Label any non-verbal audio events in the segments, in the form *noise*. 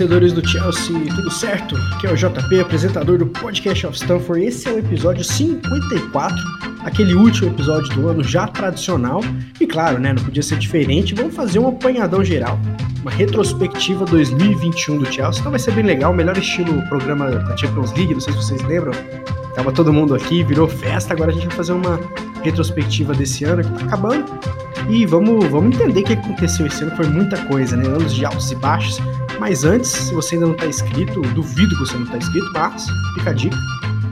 torcedores do Chelsea, tudo certo? Aqui é o JP, apresentador do Podcast of Stanford. Esse é o episódio 54, aquele último episódio do ano já tradicional. E claro, né, não podia ser diferente, vamos fazer um apanhadão geral, uma retrospectiva 2021 do Chelsea. Então vai ser bem legal, melhor estilo programa da Champions League, não sei se vocês lembram. Tava todo mundo aqui, virou festa, agora a gente vai fazer uma retrospectiva desse ano que tá acabando. E vamos, vamos entender o que aconteceu esse ano, foi muita coisa, né? Anos de altos e baixos. Mas antes, se você ainda não está inscrito, duvido que você não está inscrito, mas fica a dica.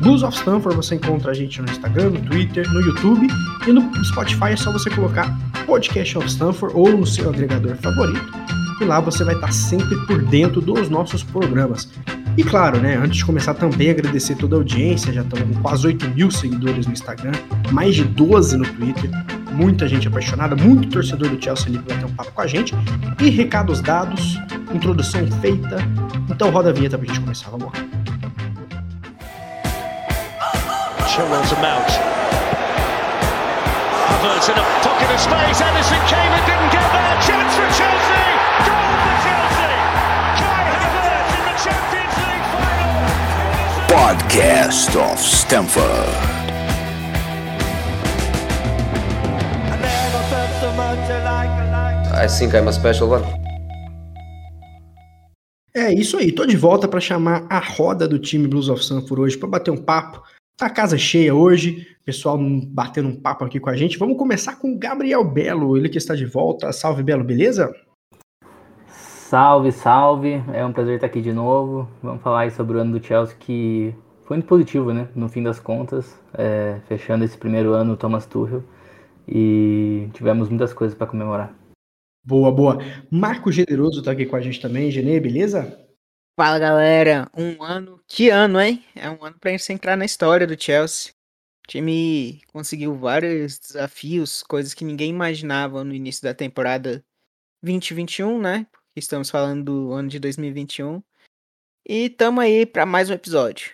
Blues of Stanford, você encontra a gente no Instagram, no Twitter, no YouTube e no Spotify é só você colocar Podcast of Stanford ou no seu agregador favorito. E lá você vai estar sempre por dentro dos nossos programas. E claro, né, antes de começar também agradecer toda a audiência, já estamos com quase 8 mil seguidores no Instagram, mais de 12 no Twitter, muita gente apaixonada, muito torcedor do Chelsea ali para ter um papo com a gente. E recados dados, introdução feita. Então roda a vinheta pra gente começar, vamos lá. Chilwell's a mount. Havertz in a pocket of space. Edison came and didn't get there. Chance for Chelsea. Goal for Chelsea. Kai Havertz in the Champions League final. Podcast of Stamford. I think I'm a special one. É isso aí, tô de volta para chamar a roda do time Blues of Sanford hoje para bater um papo. Tá casa cheia hoje, pessoal batendo um papo aqui com a gente. Vamos começar com o Gabriel Belo, ele que está de volta. Salve Belo, beleza? Salve, salve. É um prazer estar aqui de novo. Vamos falar aí sobre o ano do Chelsea que foi muito positivo, né? No fim das contas, é, fechando esse primeiro ano, o Thomas Tuchel e tivemos muitas coisas para comemorar. Boa, boa. Marco Generoso tá aqui com a gente também. Genê, beleza? Fala galera, um ano, que ano, hein? É um ano pra gente entrar na história do Chelsea. O time conseguiu vários desafios, coisas que ninguém imaginava no início da temporada 2021, né? Estamos falando do ano de 2021. E tamo aí para mais um episódio.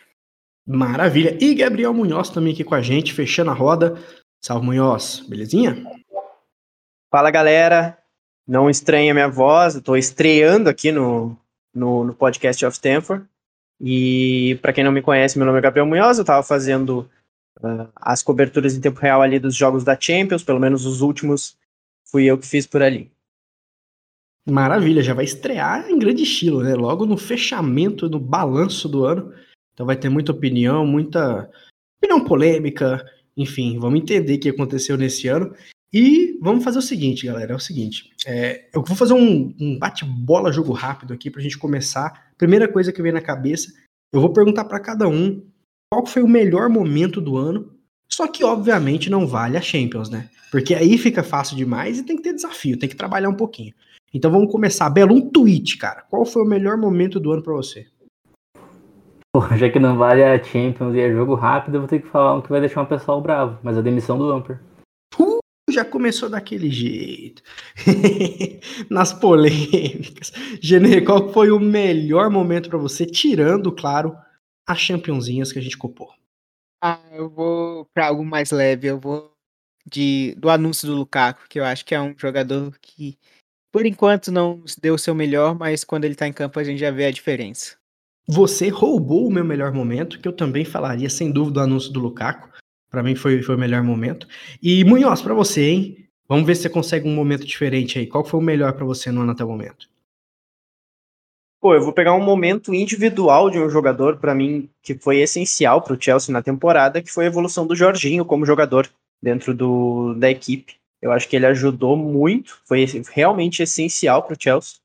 Maravilha. E Gabriel Munhoz também aqui com a gente, fechando a roda. Salve, Munhoz. Belezinha? Fala, galera. Não estranha minha voz, tô estreando aqui no, no, no podcast of Stanford. E para quem não me conhece, meu nome é Gabriel Munhoz, eu tava fazendo uh, as coberturas em tempo real ali dos jogos da Champions, pelo menos os últimos fui eu que fiz por ali. Maravilha, já vai estrear em grande estilo, né? Logo no fechamento, no balanço do ano. Então vai ter muita opinião, muita opinião polêmica, enfim, vamos entender o que aconteceu nesse ano. E vamos fazer o seguinte, galera: é o seguinte. É, eu vou fazer um, um bate-bola jogo rápido aqui pra gente começar. Primeira coisa que vem na cabeça, eu vou perguntar para cada um qual foi o melhor momento do ano. Só que, obviamente, não vale a Champions, né? Porque aí fica fácil demais e tem que ter desafio, tem que trabalhar um pouquinho. Então vamos começar. Belo, um tweet, cara. Qual foi o melhor momento do ano para você? Pô, já que não vale a Champions e é jogo rápido, eu vou ter que falar um que vai deixar um pessoal bravo, mas a demissão do Amper. Uh, já começou daquele jeito. *laughs* Nas polêmicas. Genê, qual foi o melhor momento para você, tirando, claro, as championzinhas que a gente copou? Ah, eu vou para algo mais leve, eu vou de do anúncio do Lukaku, que eu acho que é um jogador que por enquanto não deu o seu melhor, mas quando ele tá em campo a gente já vê a diferença. Você roubou o meu melhor momento, que eu também falaria, sem dúvida, do anúncio do Lukaku. Para mim foi, foi o melhor momento. E Munhoz, para você, hein? Vamos ver se você consegue um momento diferente aí. Qual foi o melhor para você no ano até o momento? Pô, eu vou pegar um momento individual de um jogador, para mim, que foi essencial para o Chelsea na temporada, que foi a evolução do Jorginho como jogador dentro do, da equipe. Eu acho que ele ajudou muito, foi realmente essencial para o Chelsea.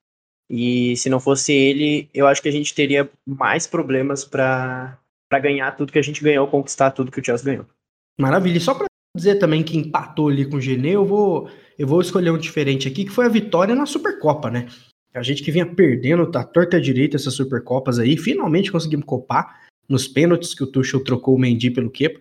E se não fosse ele, eu acho que a gente teria mais problemas para ganhar tudo que a gente ganhou, conquistar tudo que o Chelsea ganhou. Maravilha. E só para dizer também que empatou ali com o Genê, eu vou, eu vou escolher um diferente aqui, que foi a vitória na Supercopa, né? A gente que vinha perdendo, tá torta direita essas Supercopas aí, finalmente conseguimos copar nos pênaltis que o Tuchel trocou o Mendy pelo Kepa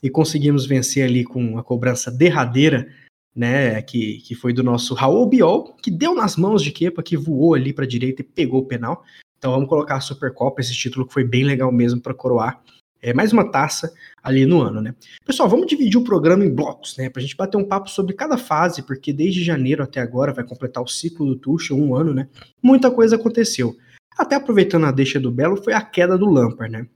e conseguimos vencer ali com a cobrança derradeira né, que, que foi do nosso Raul Biol, que deu nas mãos de Kepa, que voou ali para direita e pegou o penal. Então vamos colocar a Supercopa, esse título que foi bem legal mesmo para coroar. É mais uma taça ali no ano, né? Pessoal, vamos dividir o programa em blocos, né? Pra gente bater um papo sobre cada fase, porque desde janeiro até agora vai completar o ciclo do Tuchel, um ano, né? Muita coisa aconteceu. até aproveitando a deixa do Belo, foi a queda do Lampard, né?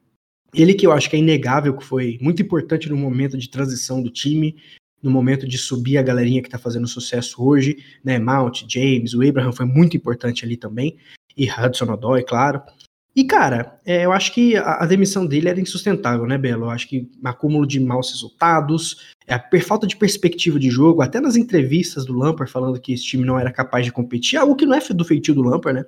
Ele que eu acho que é inegável que foi muito importante no momento de transição do time, no momento de subir a galerinha que tá fazendo sucesso hoje, né? Mount, James, o Abraham foi muito importante ali também, e Hudson Odoi, claro. E, cara, é, eu acho que a, a, demissão dele era insustentável, né, Belo? Eu acho que acúmulo de maus resultados, é, a falta de perspectiva de jogo, até nas entrevistas do Lampard falando que esse time não era capaz de competir, algo que não é do feitio do Lampard, né?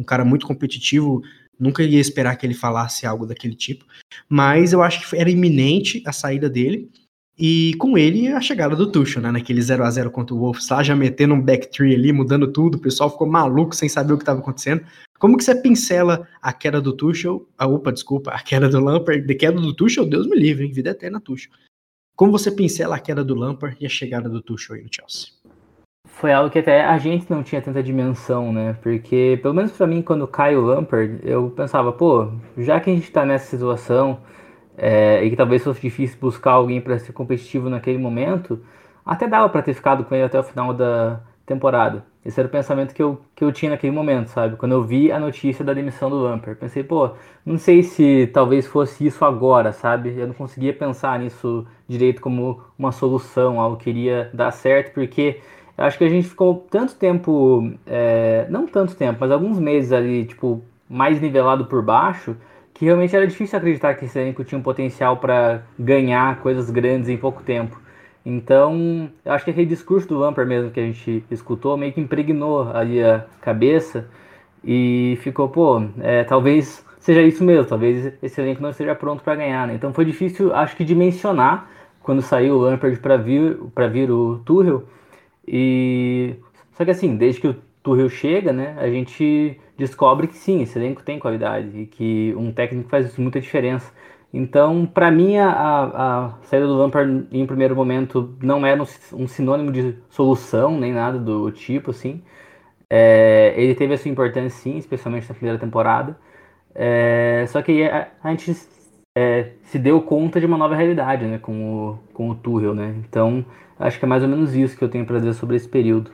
Um cara muito competitivo, nunca ia esperar que ele falasse algo daquele tipo. Mas eu acho que era iminente a saída dele. E com ele a chegada do Tuchel, né? Naquele 0 a 0 contra o Wolves, lá já metendo um backtree ali, mudando tudo, o pessoal ficou maluco sem saber o que estava acontecendo. Como que você pincela a queda do Tuchel, a opa, desculpa, a queda do Lampard, de queda do Tuchel, Deus me livre, hein? Vida eterna Tuchel. Como você pincela a queda do Lampard e a chegada do Tuchel aí no Chelsea? Foi algo que até a gente não tinha tanta dimensão, né? Porque, pelo menos para mim, quando cai o Lampard, eu pensava, pô, já que a gente tá nessa situação, é, e que talvez fosse difícil buscar alguém para ser competitivo naquele momento, até dava para ter ficado com ele até o final da temporada. Esse era o pensamento que eu, que eu tinha naquele momento, sabe? Quando eu vi a notícia da demissão do Lampard. Pensei, pô, não sei se talvez fosse isso agora, sabe? Eu não conseguia pensar nisso direito como uma solução, algo que iria dar certo, porque acho que a gente ficou tanto tempo, é, não tanto tempo, mas alguns meses ali, tipo, mais nivelado por baixo, que realmente era difícil acreditar que esse elenco tinha um potencial para ganhar coisas grandes em pouco tempo. Então, eu acho que aquele discurso do Lampard mesmo que a gente escutou meio que impregnou ali a cabeça e ficou, pô, é, talvez seja isso mesmo, talvez esse elenco não esteja pronto para ganhar, né? Então foi difícil, acho que dimensionar quando saiu o Lampard para vir vir o Tuchel e só que assim, desde que o Tuchel chega, né, a gente descobre que sim, esse elenco tem qualidade e que um técnico faz muita diferença. Então, para mim, a, a, saída do Lampard em primeiro momento não era um, sinônimo de solução, nem nada do tipo, assim. É, ele teve a sua importância, sim, especialmente na primeira temporada. É, só que a, a gente é, se deu conta de uma nova realidade, né, com o, com o Tuchel, né. Então, acho que é mais ou menos isso que eu tenho para dizer sobre esse período.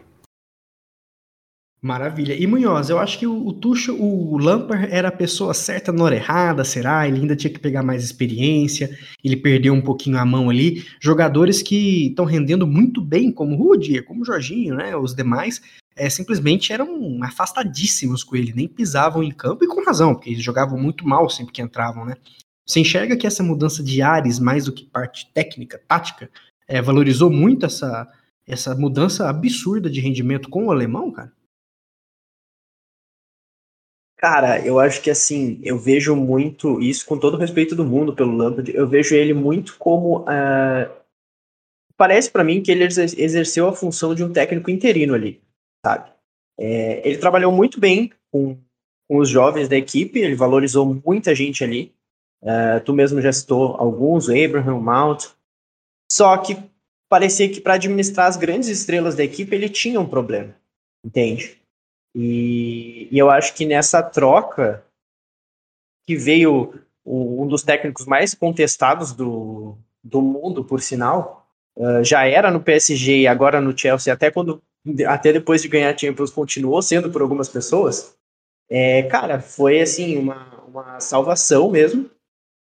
Maravilha. E Munhoz, eu acho que o, o o Lampard era a pessoa certa na hora errada, será? Ele ainda tinha que pegar mais experiência, ele perdeu um pouquinho a mão ali. Jogadores que estão rendendo muito bem, como o Rudier, como o Jorginho, né? Os demais, é, simplesmente eram afastadíssimos com ele, nem pisavam em campo, e com razão, porque eles jogavam muito mal sempre que entravam, né? Você enxerga que essa mudança de ares, mais do que parte técnica, tática, é, valorizou muito essa, essa mudança absurda de rendimento com o alemão, cara? Cara, eu acho que assim, eu vejo muito isso com todo o respeito do mundo pelo Lampard, eu vejo ele muito como. Uh, parece para mim que ele exerceu a função de um técnico interino ali, sabe? É, ele trabalhou muito bem com, com, os jovens da equipe, ele valorizou muita gente ali. Uh, tu mesmo já citou alguns, o Abraham, o Mount. Só que parecia que para administrar as grandes estrelas da equipe ele tinha um problema, entende? E, e eu acho que nessa troca que veio um dos técnicos mais contestados do, do mundo, por sinal, uh, já era no PSG e agora no Chelsea, até quando até depois de ganhar Champions continuou sendo por algumas pessoas. É, cara, foi assim uma, uma salvação mesmo.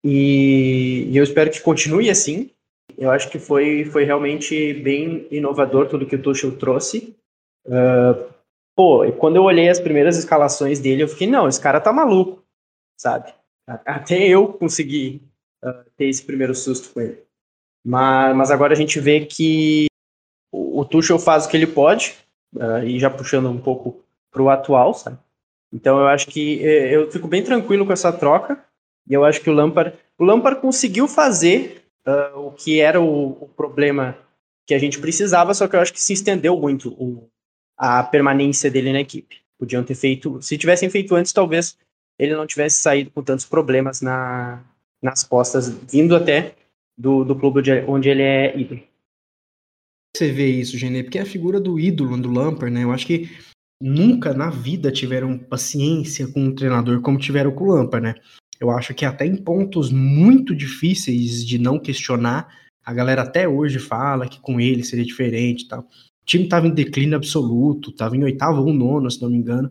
E, e eu espero que continue assim. Eu acho que foi, foi realmente bem inovador tudo que o Tuchel trouxe. Uh, Pô, quando eu olhei as primeiras escalações dele, eu fiquei, não, esse cara tá maluco, sabe? Até eu consegui uh, ter esse primeiro susto com ele. Mas, mas agora a gente vê que o, o Tuchel faz o que ele pode, uh, e já puxando um pouco pro atual, sabe? Então eu acho que eh, eu fico bem tranquilo com essa troca, e eu acho que o Lampard, o Lampard conseguiu fazer uh, o que era o, o, problema que a gente precisava, só que eu acho que se estendeu muito o, a permanência dele na equipe. Podiam ter feito, se tivessem feito antes, talvez ele não tivesse saído com tantos problemas na, nas costas, vindo até do, do clube onde ele é ídolo. Você vê isso, Genê, porque é a figura do ídolo do Lampard, né? Eu acho que nunca na vida tiveram paciência com um treinador como tiveram com o Lampard, né? Eu acho que até em pontos muito difíceis de não questionar, a galera até hoje fala que com ele seria diferente tal. O time estava em declínio absoluto, estava em oitavo ou nono, se não me engano.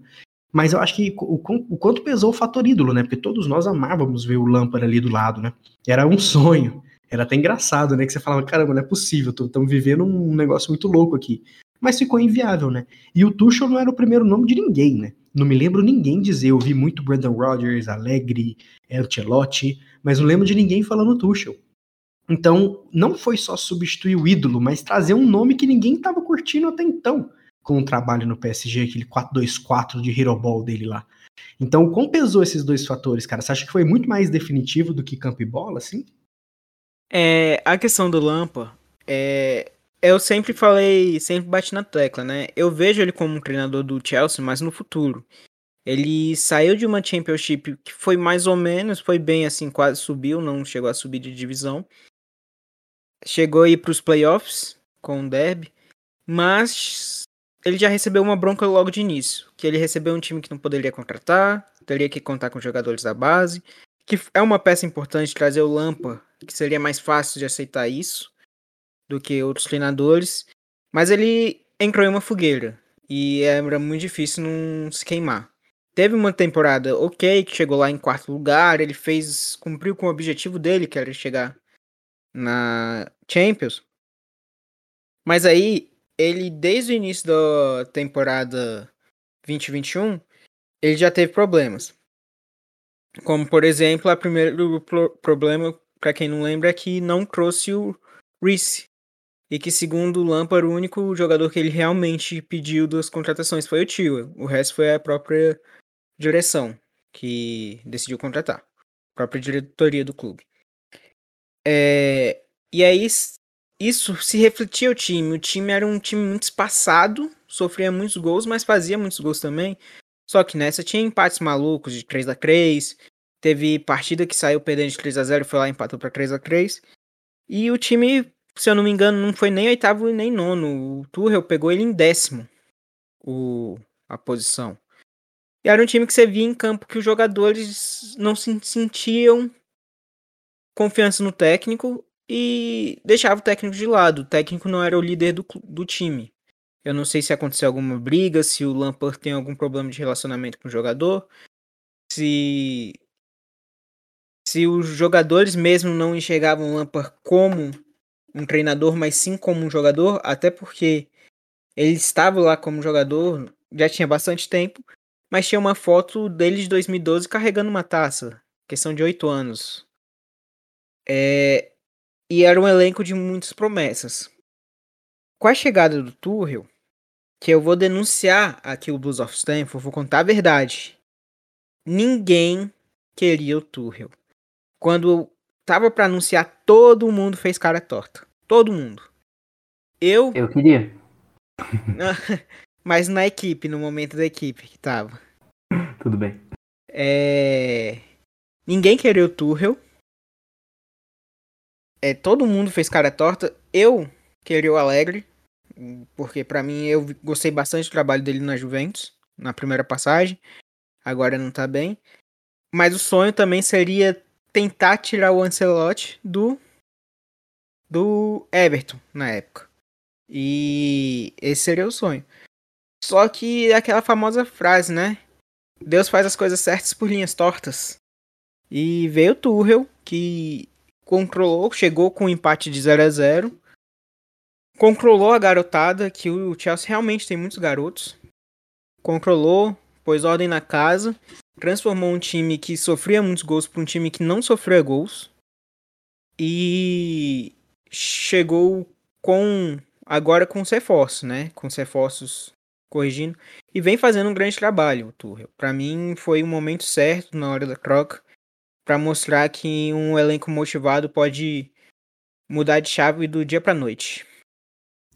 Mas eu acho que o, o, quanto pesou o fator ídolo, né? Porque todos nós amávamos ver o Lampard ali do lado, né? Era um sonho. Era até engraçado, né? Que você falava, caramba, não é possível, estamos vivendo um negócio muito louco aqui. Mas ficou inviável, né? E o Tuchel não era o primeiro nome de ninguém, né? Não me lembro ninguém dizer, eu vi muito Brandon Rodgers, Allegri, Ancelotti, mas não lembro de ninguém falando Tuchel. Então, não foi só substituir o ídolo, mas trazer um nome que ninguém estava curtindo até então com o trabalho no PSG, aquele 4-2-4 de Hero Ball dele lá. Então, como pesou esses dois fatores, cara? Você acha que foi muito mais definitivo do que campo e bola, assim? É, a questão do Lampa, é, eu sempre falei, sempre bati na tecla, né? Eu vejo ele como um treinador do Chelsea, mas no futuro. Ele saiu de uma Championship que foi mais ou menos, foi bem assim, quase subiu, não chegou a subir de divisão. Chegou aí para os playoffs com o Derby, mas ele já recebeu uma bronca logo de início, que ele recebeu um time que não poderia contratar, teria que contar com jogadores da base, que é uma peça importante trazer o Lampa, que seria mais fácil de aceitar isso do que outros treinadores, mas ele entrou em uma fogueira e era muito difícil não se queimar. Teve uma temporada ok, que chegou lá em quarto lugar, ele fez, cumpriu com o objetivo dele, que era chegar na Champions. Mas aí ele, desde o início da temporada 2021, ele já teve problemas. Como, por exemplo, o primeiro problema, para quem não lembra, é que não trouxe o Reese. E que, segundo o Lampard, o único jogador que ele realmente pediu das contratações foi o Tio. O resto foi a própria direção que decidiu contratar. A própria diretoria do clube. É... E aí, isso se refletia o time. O time era um time muito espaçado, sofria muitos gols, mas fazia muitos gols também. Só que nessa tinha empates malucos de 3 a 3 Teve partida que saiu perdendo de 3 a 0 foi lá e empatou para 3 a 3 E o time, se eu não me engano, não foi nem oitavo nem nono. O Tuchel pegou ele em décimo o, a posição. E era um time que você via em campo que os jogadores não se sentiam confiança no técnico e deixava o técnico de lado. O técnico não era o líder do, do time. Eu não sei se aconteceu alguma briga, se o Lampard tem algum problema de relacionamento com o jogador, se se os jogadores mesmo não enxergavam o Lampard como um treinador, mas sim como um jogador, até porque ele estava lá como jogador já tinha bastante tempo, mas tinha uma foto dele de 2012 carregando uma taça, questão de oito anos. É, e era um elenco de muitas promessas. Com a chegada do Tuchel, que eu vou denunciar aqui o Blues of Stanford, vou contar a verdade. Ninguém queria o Tuchel. Quando tava para anunciar, todo mundo fez cara torta. Todo mundo. Eu. Eu queria. *laughs* Mas na equipe, no momento da equipe que tava. Tudo bem. É... Ninguém queria o Tuchel é, todo mundo fez cara torta. Eu queria o Alegre, porque para mim eu gostei bastante do trabalho dele na Juventus, na primeira passagem. Agora não tá bem. Mas o sonho também seria tentar tirar o Ancelotti do do Everton na época. E esse seria o sonho. Só que aquela famosa frase, né? Deus faz as coisas certas por linhas tortas. E veio o Tuchel, que controlou, chegou com um empate de 0 a 0 controlou a garotada, que o Chelsea realmente tem muitos garotos, controlou, pôs ordem na casa, transformou um time que sofria muitos gols para um time que não sofria gols e chegou com agora com os reforços, né? Com os reforços corrigindo e vem fazendo um grande trabalho, o. Para mim foi o momento certo na hora da troca para mostrar que um elenco motivado pode mudar de chave do dia para noite.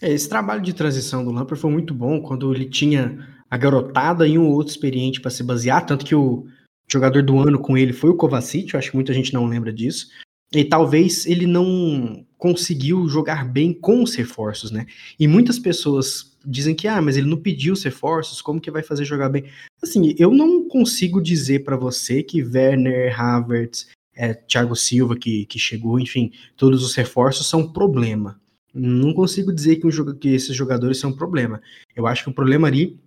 É, esse trabalho de transição do Lampard foi muito bom quando ele tinha a garotada e um outro experiente para se basear, tanto que o jogador do ano com ele foi o Kovacic, eu acho que muita gente não lembra disso. E talvez ele não conseguiu jogar bem com os reforços, né? E muitas pessoas dizem que, ah, mas ele não pediu os reforços, como que vai fazer jogar bem? Assim, eu não consigo dizer para você que Werner, Havertz, é, Thiago Silva que, que chegou, enfim, todos os reforços são problema. Não consigo dizer que, um, que esses jogadores são problema. Eu acho que o problema ali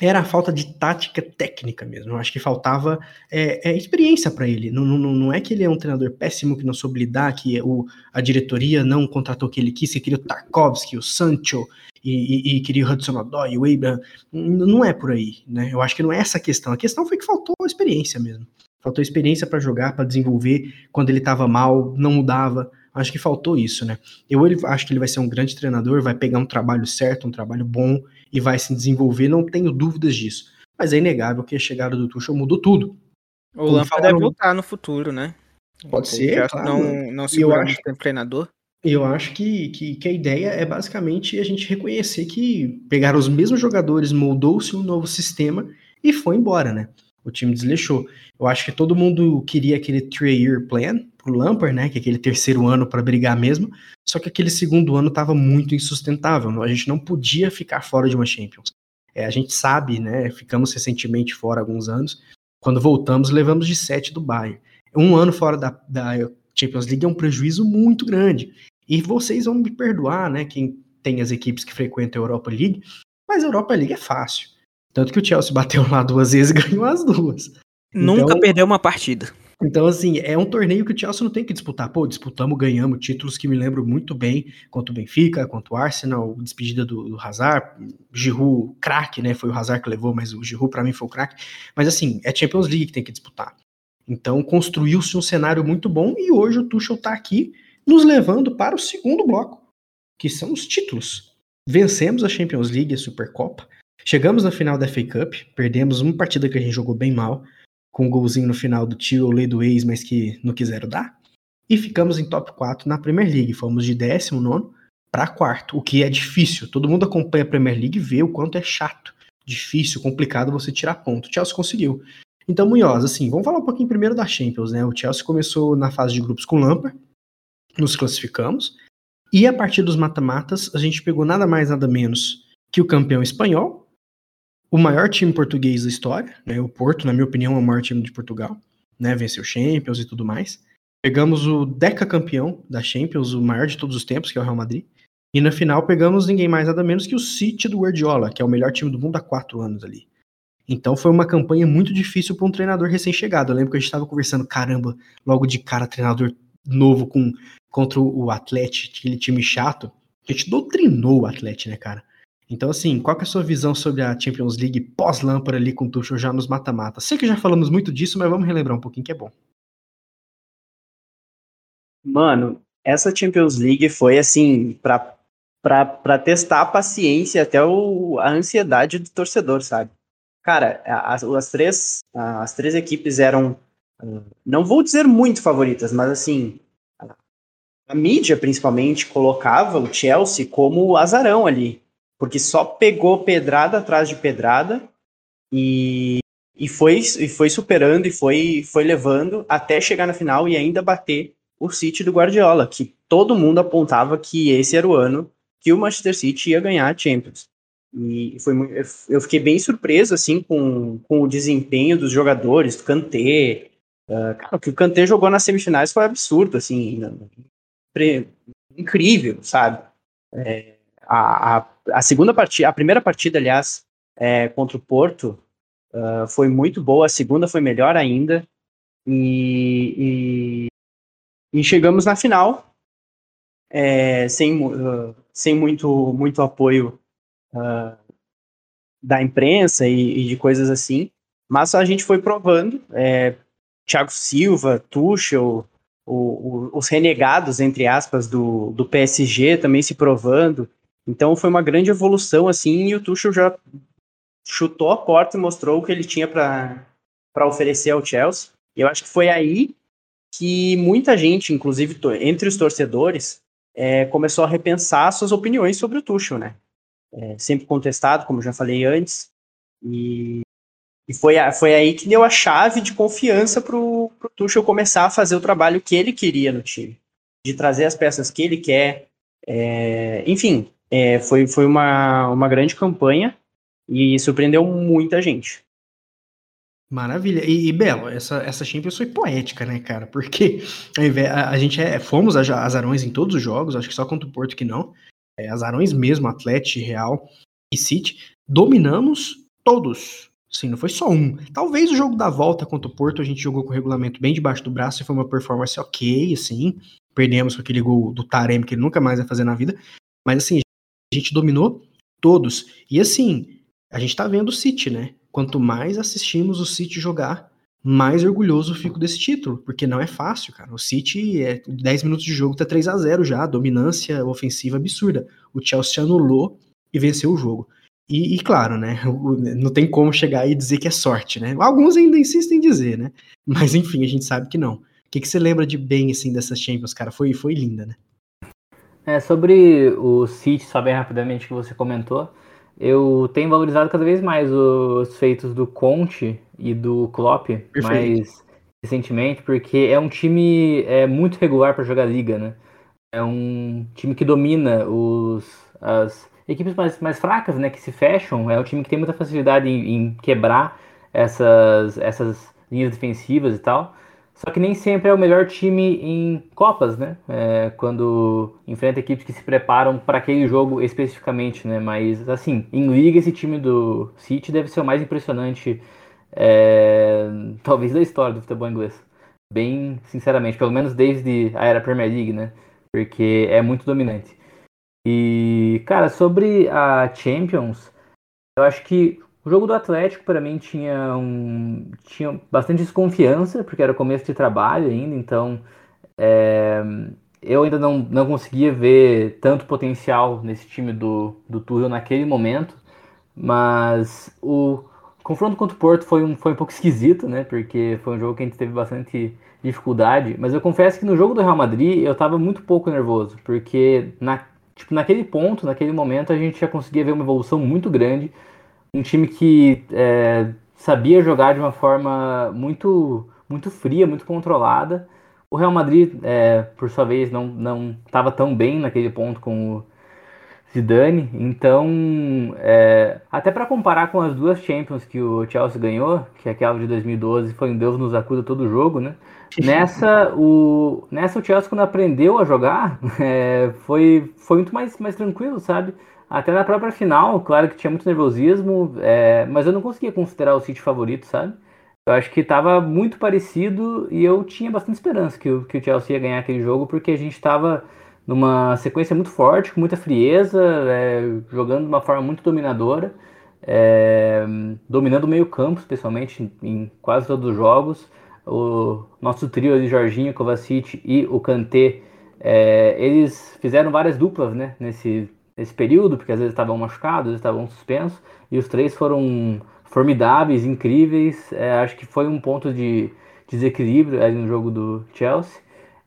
era a falta de tática técnica mesmo. Eu acho que faltava é, é, experiência para ele. Não, não, não é que ele é um treinador péssimo que não soube lidar, que o, a diretoria não contratou o que ele quis, que queria o Tarkovsky, o Sancho e, e, e queria o Hudson Odoi, o Abraham. Não é por aí, né? Eu acho que não é essa a questão. A questão foi que faltou experiência mesmo. Faltou experiência para jogar, para desenvolver. Quando ele estava mal, não mudava. Acho que faltou isso, né? Eu ele, acho que ele vai ser um grande treinador, vai pegar um trabalho certo, um trabalho bom e vai se desenvolver, não tenho dúvidas disso. Mas é inegável que a chegada do Tuchel mudou tudo. O Lampard deve voltar no futuro, né? Pode ser, claro. Não, não se eu acho treinador. Eu acho que, que, que, a ideia é basicamente a gente reconhecer que pegaram os mesmos jogadores, moldou-se um novo sistema e foi embora, né? O time desleixou. Eu acho que todo mundo queria aquele three-year plan pro Lampard, né? Que é aquele terceiro ano para brigar mesmo. Só que aquele segundo ano estava muito insustentável. A gente não podia ficar fora de uma Champions. É, a gente sabe, né? Ficamos recentemente fora alguns anos. Quando voltamos, levamos de 7 do Bayern. Um ano fora da, da Champions League é um prejuízo muito grande. E vocês vão me perdoar, né? Quem tem as equipes que frequentam a Europa League, mas a Europa League é fácil. Tanto que o Chelsea *laughs* bateu lá duas vezes e ganhou as duas. Nunca então, perdeu uma partida. Então, assim, é um torneio que o Chelsea não tem que disputar. Pô, disputamos, ganhamos títulos que me lembro muito bem, quanto o Benfica, quanto o Arsenal, despedida do, do Hazard, Giroud, craque, né? Foi o Hazard que levou, mas o Giroud para mim foi o craque. Mas, assim, é Champions League que tem que disputar. Então, construiu-se um cenário muito bom e hoje o Tuchel tá aqui nos levando para o segundo bloco, que são os títulos. Vencemos a Champions League, a Supercopa. Chegamos na final da FA Cup, perdemos uma partida que a gente jogou bem mal, com um golzinho no final do tio lei do ex, mas que não quiseram dar. E ficamos em top 4 na Premier League. Fomos de 19 para quarto, o que é difícil. Todo mundo acompanha a Premier League e vê o quanto é chato, difícil, complicado você tirar ponto. O Chelsea conseguiu. Então, Munhoz, assim, vamos falar um pouquinho primeiro da Champions, né? O Chelsea começou na fase de grupos com o Lampard, nos classificamos, e a partir dos mata-matas, a gente pegou nada mais, nada menos que o campeão espanhol, o maior time português da história, né? O Porto, na minha opinião, é o maior time de Portugal, né? Venceu Champions e tudo mais. Pegamos o deca campeão da Champions, o maior de todos os tempos, que é o Real Madrid. E na final pegamos ninguém mais nada menos que o City do Guardiola, que é o melhor time do mundo há quatro anos ali. Então foi uma campanha muito difícil para um treinador recém-chegado. Eu lembro que a gente estava conversando, caramba, logo de cara, treinador novo com contra o Atlético, aquele time chato. A gente doutrinou o Atlético, né, cara? Então, assim, qual é a sua visão sobre a Champions League pós-Lampard ali com o Tuchel já nos mata-mata? Sei que já falamos muito disso, mas vamos relembrar um pouquinho que é bom. Mano, essa Champions League foi, assim, pra, testar a paciência até o, a ansiedade do torcedor, sabe? Cara, as, as, três, as três equipes eram, não vou dizer muito favoritas, mas, assim, a mídia, principalmente, colocava o Chelsea como o azarão ali porque só pegou pedrada atrás de pedrada e, e, foi, e foi superando e foi, foi levando até chegar na final e ainda bater o City do Guardiola, que todo mundo apontava que esse era o ano que o Manchester City ia ganhar a Champions. E foi, eu fiquei bem surpreso assim com, com o desempenho dos jogadores, do Kanté. Uh, cara, o que o Kanté jogou nas semifinais foi absurdo, assim, incrível, sabe? É, a, a, a, segunda partida, a primeira partida, aliás, é, contra o Porto, uh, foi muito boa, a segunda foi melhor ainda, e, e, e chegamos na final, é, sem, uh, sem muito, muito apoio uh, da imprensa e, e, de coisas assim, mas a gente foi provando, é, Thiago Silva, Tuchel, o, o, os renegados, entre aspas, do, do PSG também se provando, então foi uma grande evolução, assim, e o Tuchel já chutou a porta e mostrou o que ele tinha para oferecer ao Chelsea. E eu acho que foi aí que muita gente, inclusive entre os torcedores, é, começou a repensar suas opiniões sobre o Tuchel, né? É, sempre contestado, como já falei antes, e, e foi, foi aí que deu a chave de confiança para o Tuchel começar a fazer o trabalho que ele queria no time, de trazer as peças que ele quer, é, enfim, é, foi, foi uma, uma grande campanha e surpreendeu muita gente. Maravilha. E, e, Belo, essa, essa Champions foi poética, né, cara? Porque a, a gente é, fomos azarões em todos os jogos, acho que só contra o Porto que não. É, azarões mesmo, Atlético, Real e City. Dominamos todos. Sim, não foi só um. Talvez o jogo da volta contra o Porto a gente jogou com o regulamento bem debaixo do braço e foi uma performance ok, assim. Perdemos com aquele gol do Taremi que ele nunca mais vai fazer na vida. Mas assim, a gente dominou todos. E assim, a gente tá vendo o City, né? Quanto mais assistimos o City jogar, mais orgulhoso fico desse título, porque não é fácil, cara. O City é 10 minutos de jogo tá 3 a 0 já, dominância ofensiva absurda. O Chelsea anulou e venceu o jogo. E, e, claro, né? *laughs* Não tem como chegar e dizer que é sorte, né? Alguns ainda insistem em dizer, né? Mas enfim, a gente sabe que não. O que, que você lembra de bem assim dessas Champions, cara? Foi, foi linda, né? É, sobre o City, só bem rapidamente que você comentou, eu tenho valorizado cada vez mais os feitos do Conte e do Klopp Perfeito. mais recentemente, porque é um time é, muito regular para jogar liga, né? É um time que domina os, as, equipes mais, mais fracas, né, que se fecham, é um time que tem muita facilidade em, em quebrar essas, essas linhas defensivas e tal. Só que nem sempre é o melhor time em Copas, né? É, quando enfrenta equipes que se preparam para aquele jogo especificamente, né? Mas, assim, em liga, esse time do City deve ser o mais impressionante, é, *laughs* talvez, da história do futebol inglês. Bem sinceramente, pelo menos desde a era Premier League, né? Porque é muito dominante. E, cara, sobre a Champions, eu acho que o jogo do Atlético para mim tinha um tinha bastante desconfiança, porque era começo de trabalho ainda, então é, eu ainda não, não conseguia ver tanto potencial nesse time do, do Tuchel naquele momento, mas o confronto contra o Porto foi um, foi um pouco esquisito, né? Porque foi um jogo que a gente teve bastante dificuldade, mas eu confesso que no jogo do Real Madrid eu estava muito pouco nervoso, porque na, tipo, naquele ponto, naquele momento, a gente já conseguia ver uma evolução muito grande. Um time que é, sabia jogar de uma forma muito, muito fria, muito controlada. O Real Madrid, é, por sua vez, não estava tão bem naquele ponto com o Zidane. Então, é, até para comparar com as duas Champions que o Chelsea ganhou, que é aquela de 2012 foi um Deus nos acuda todo jogo, né? *laughs* Nessa o, nessa, o Chelsea, quando aprendeu a jogar, *laughs* é, foi, foi muito mais, mais tranquilo, sabe? Até na própria final, claro que tinha muito nervosismo, é, mas eu não conseguia considerar o City favorito, sabe? Eu acho que estava muito parecido e eu tinha bastante esperança que o, que o Chelsea ia ganhar aquele jogo, porque a gente estava numa sequência muito forte, com muita frieza, é, jogando de uma forma muito dominadora, é, dominando o meio campo, especialmente em, em quase todos os jogos o nosso trio de Jorginho, Kovacic e o Kanté, é, eles fizeram várias duplas né, nesse, nesse período, porque às vezes estavam machucados, às vezes estavam suspensos, e os três foram formidáveis, incríveis. É, acho que foi um ponto de desequilíbrio ali no jogo do Chelsea.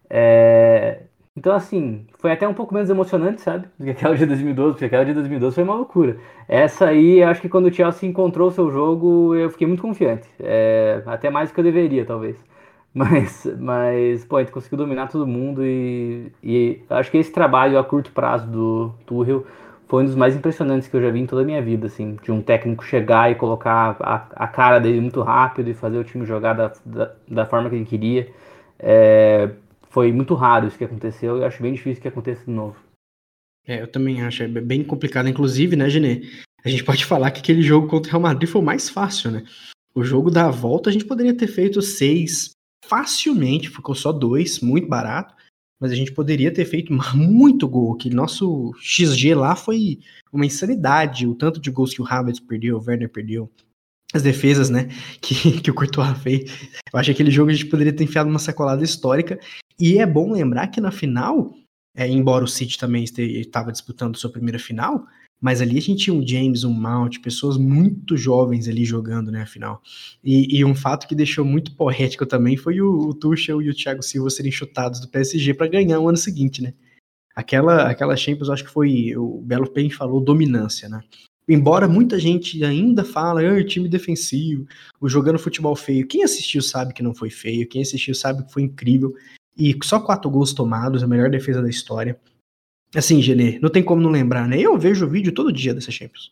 É, então, assim, foi até um pouco menos emocionante, sabe? Do que aquela de 2012, porque aquela de 2012 foi uma loucura. Essa aí, acho que quando o Chelsea encontrou o seu jogo, eu fiquei muito confiante. É, até mais do que eu deveria, talvez. Mas, mas pô, gente conseguiu dominar todo mundo e, e acho que esse trabalho a curto prazo do Tuchel foi um dos mais impressionantes que eu já vi em toda a minha vida, assim, de um técnico chegar e colocar a, a cara dele muito rápido e fazer o time jogar da, da, da forma que ele queria. É, foi muito raro isso que aconteceu e acho bem difícil que aconteça de novo. É, eu também acho, é bem complicado. Inclusive, né, Genê? A gente pode falar que aquele jogo contra o Real Madrid foi o mais fácil, né? O jogo da volta a gente poderia ter feito seis facilmente, ficou só dois, muito barato. Mas a gente poderia ter feito *laughs* muito gol. Que nosso XG lá foi uma insanidade. O tanto de gols que o Havertz perdeu, o Werner perdeu, as defesas, né, *laughs* que, que o Courtois fez. Eu acho que aquele jogo a gente poderia ter enfiado uma sacolada histórica. E é bom lembrar que na final, é, embora o City também estava disputando sua primeira final, mas ali a gente tinha um James, um Mount, pessoas muito jovens ali jogando, né, a final. E, e um fato que deixou muito poético também foi o, o Tuchel e o Thiago Silva serem chutados do PSG para ganhar o ano seguinte, né. Aquela, aquela Champions, acho que foi, o Belo Pen falou, dominância, né. Embora muita gente ainda fala, ah, time defensivo, o jogando futebol feio. Quem assistiu sabe que não foi feio, quem assistiu sabe que foi incrível e só quatro gols tomados, a melhor defesa da história. Assim, Genê, não tem como não lembrar, né? Eu vejo o vídeo todo dia dessa Champions.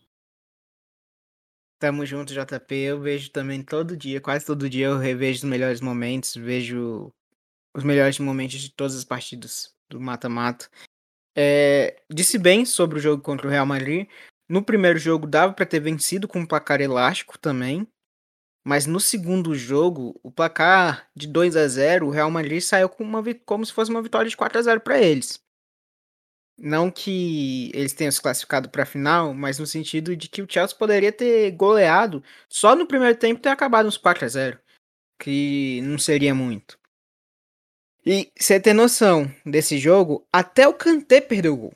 Tamo junto, JP. Eu vejo também todo dia, quase todo dia eu revejo os melhores momentos, vejo os melhores momentos de todas as partidas do mata-mata. É, disse bem sobre o jogo contra o Real Madrid, No primeiro jogo dava para ter vencido com um placar elástico também, mas no segundo jogo, o placar de 2 a 0, o Real Madrid saiu com uma, como se fosse uma vitória de 4 a 0 para eles. Não que eles tenham se classificado para a final, mas no sentido de que o Chelsea poderia ter goleado só no primeiro tempo ter acabado uns 4 a 0, que não seria muito. E você ter noção desse jogo, até o Kanté perdeu o gol.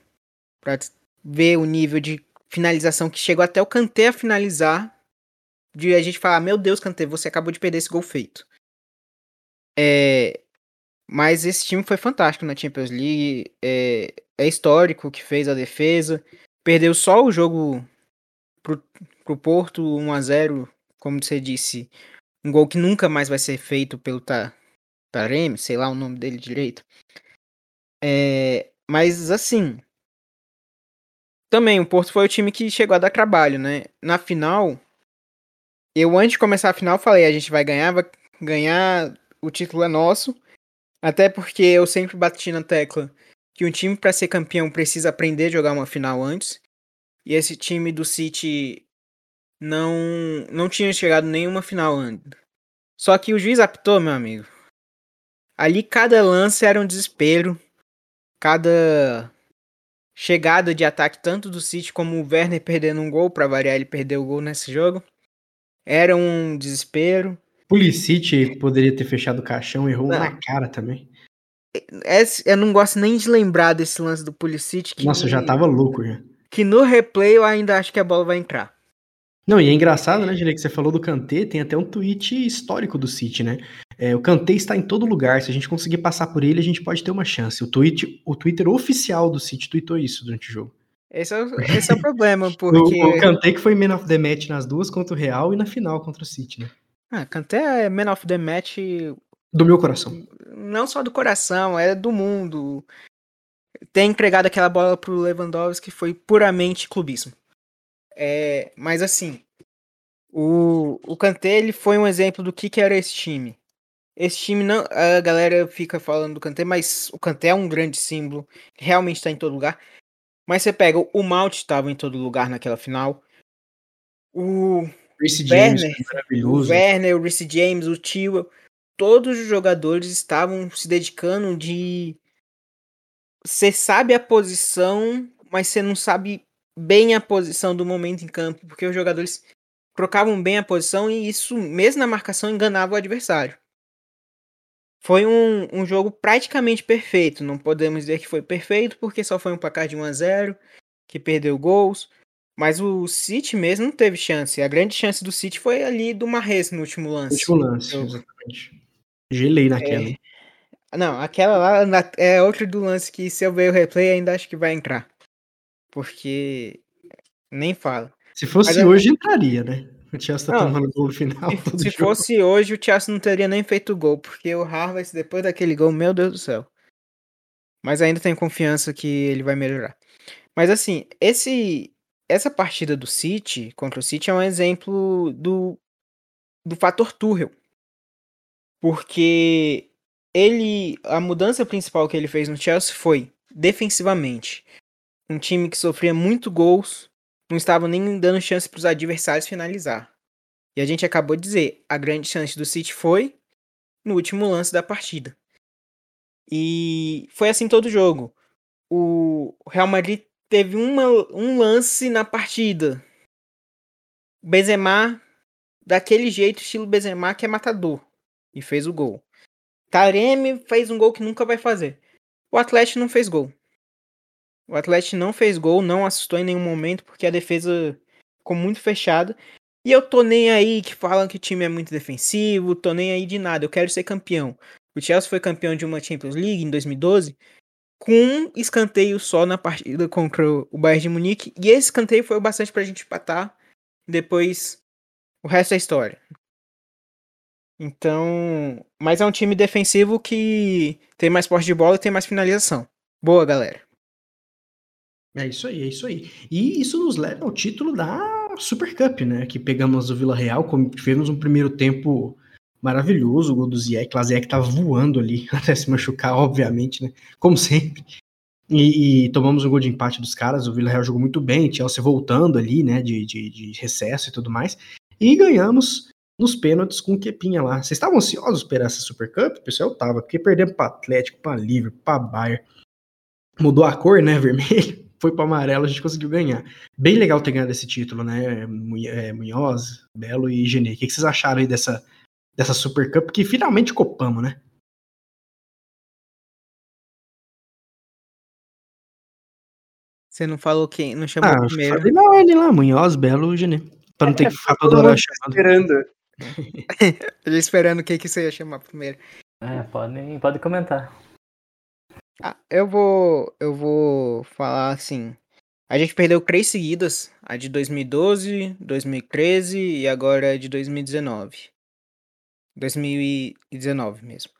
Pra ver o nível de finalização que chegou até o Kanté a finalizar. De a gente falar, meu Deus, Kanté, você acabou de perder esse gol feito. É, mas esse time foi fantástico na Champions League. É, é histórico que fez a defesa. Perdeu só o jogo pro, pro Porto 1 a 0 como você disse. Um gol que nunca mais vai ser feito pelo Taremi, sei lá o nome dele direito. É, mas assim, também, o Porto foi o time que chegou a dar trabalho, né? Na final, eu antes de começar a final falei, a gente vai ganhar, vai ganhar, o título é nosso. Até porque eu sempre bati na tecla que um time para ser campeão precisa aprender a jogar uma final antes. E esse time do City não não tinha chegado nenhuma final ainda. Só que o juiz apitou, meu amigo. Ali cada lance era um desespero. Cada chegada de ataque tanto do City como o Werner perdendo um gol, para variar, ele perdeu o gol nesse jogo. Era um desespero. Pulisic poderia ter fechado o caixão, errou não. na cara também. Esse, eu não gosto nem de lembrar desse lance do Pulisic. Nossa, eu já tava louco já. Que no replay eu ainda acho que a bola vai entrar. Não, e é engraçado, né, Gile, que você falou do Kanté, tem até um tweet histórico do City, né? É, o Kanté está em todo lugar. Se a gente conseguir passar por ele, a gente pode ter uma chance. O, tweet, o Twitter oficial do City tweetou isso durante o jogo. Esse é, o, esse é o *laughs* problema, porque... o, o Kanté que foi Man of the Match nas duas contra o Real e na final contra o City, né? Ah, Kanté é Man of the Match... Do meu coração. Não só do coração, é do mundo. Tem entregado aquela bola pro Lewandowski que foi puramente clubismo. É, mas assim, o, o Kanté ele foi um exemplo do que, que era esse time. Esse time não. A galera fica falando do Kanté, mas o Kanté é um grande símbolo. Realmente está em todo lugar. Mas você pega o Malt estava em todo lugar naquela final. O Reece James, Werner, o Werner, o Reece James, o Tio, todos os jogadores estavam se dedicando de você sabe a posição, mas você não sabe bem a posição do momento em campo, porque os jogadores trocavam bem a posição e isso, mesmo na marcação, enganava o adversário. Foi um, um jogo praticamente perfeito. Não podemos dizer que foi perfeito, porque só foi um placar de 1 a 0 que perdeu gols. Mas o City mesmo não teve chance. A grande chance do City foi ali do Marres no último lance. Último lance, eu... exatamente. Gelei naquela. É... Não, aquela lá é outro do lance que se eu ver o replay ainda acho que vai entrar. Porque nem fala. Se fosse hoje, entraria, né? O Chelsea tá não, tomando gol no final. *laughs* Se, se fosse hoje, o Chelsea não teria nem feito gol, porque o Harvard, depois daquele gol, meu Deus do céu. Mas ainda tenho confiança que ele vai melhorar. Mas assim, esse essa partida do City contra o City é um exemplo do, do fator Tuchel. Porque ele a mudança principal que ele fez no Chelsea foi defensivamente. Um time que sofria muito gols não estavam nem dando chance para os adversários finalizar. E a gente acabou de dizer, a grande chance do City foi no último lance da partida. E foi assim todo o jogo. O Real Madrid teve uma, um lance na partida. Benzema, daquele jeito, estilo Benzema, que é matador. E fez o gol. Taremi fez um gol que nunca vai fazer. O Atlético não fez gol. O Atlético não fez gol, não assustou em nenhum momento, porque a defesa ficou muito fechada. E eu tô nem aí que falam que o time é muito defensivo, tô nem aí de nada, eu quero ser campeão. O Chelsea foi campeão de uma Champions League em 2012 com um escanteio só na partida contra o Bayern de Munique, e esse escanteio foi o bastante pra gente empatar. Depois o resto é história. Então, mas é um time defensivo que tem mais posse de bola e tem mais finalização. Boa, galera. É isso aí, é isso aí. E isso nos leva ao título da Super Cup, né? Que pegamos o Vila Real, tivemos um primeiro tempo maravilhoso, o gol do o Ziyech tava voando ali, *laughs* até se machucar, obviamente, né? Como sempre. E, e, tomamos um gol de empate dos caras. O Villarreal jogou muito bem, Chelsea voltando ali, né, de, de, de recesso e tudo mais. E ganhamos nos pênaltis com o Quepinha lá. Vocês estavam ansiosos por essa Super Cup? O pessoal tava, porque perdemos para Atlético, para Liverpool, para Bayern. Mudou a cor, né, *laughs* vermelho. Foi para amarelo, a gente conseguiu ganhar. Bem legal ter ganhado esse título, né? É, Munhoz, Belo e Genê. O que vocês acharam aí dessa, dessa Super Cup que finalmente copamos, né? Você não falou quem? Não chamou ah, primeiro? Falei na ordem lá, Munhoz, Belo Genê. Pra não ter é, que ficar toda hora chamando. Esperando. *laughs* Eu esperando o que, que você ia chamar primeiro. É, pode, pode comentar. Ah, eu vou. Eu vou falar assim. A gente perdeu três seguidas. A de 2012, 2013 e agora a de 2019. 2019 mesmo.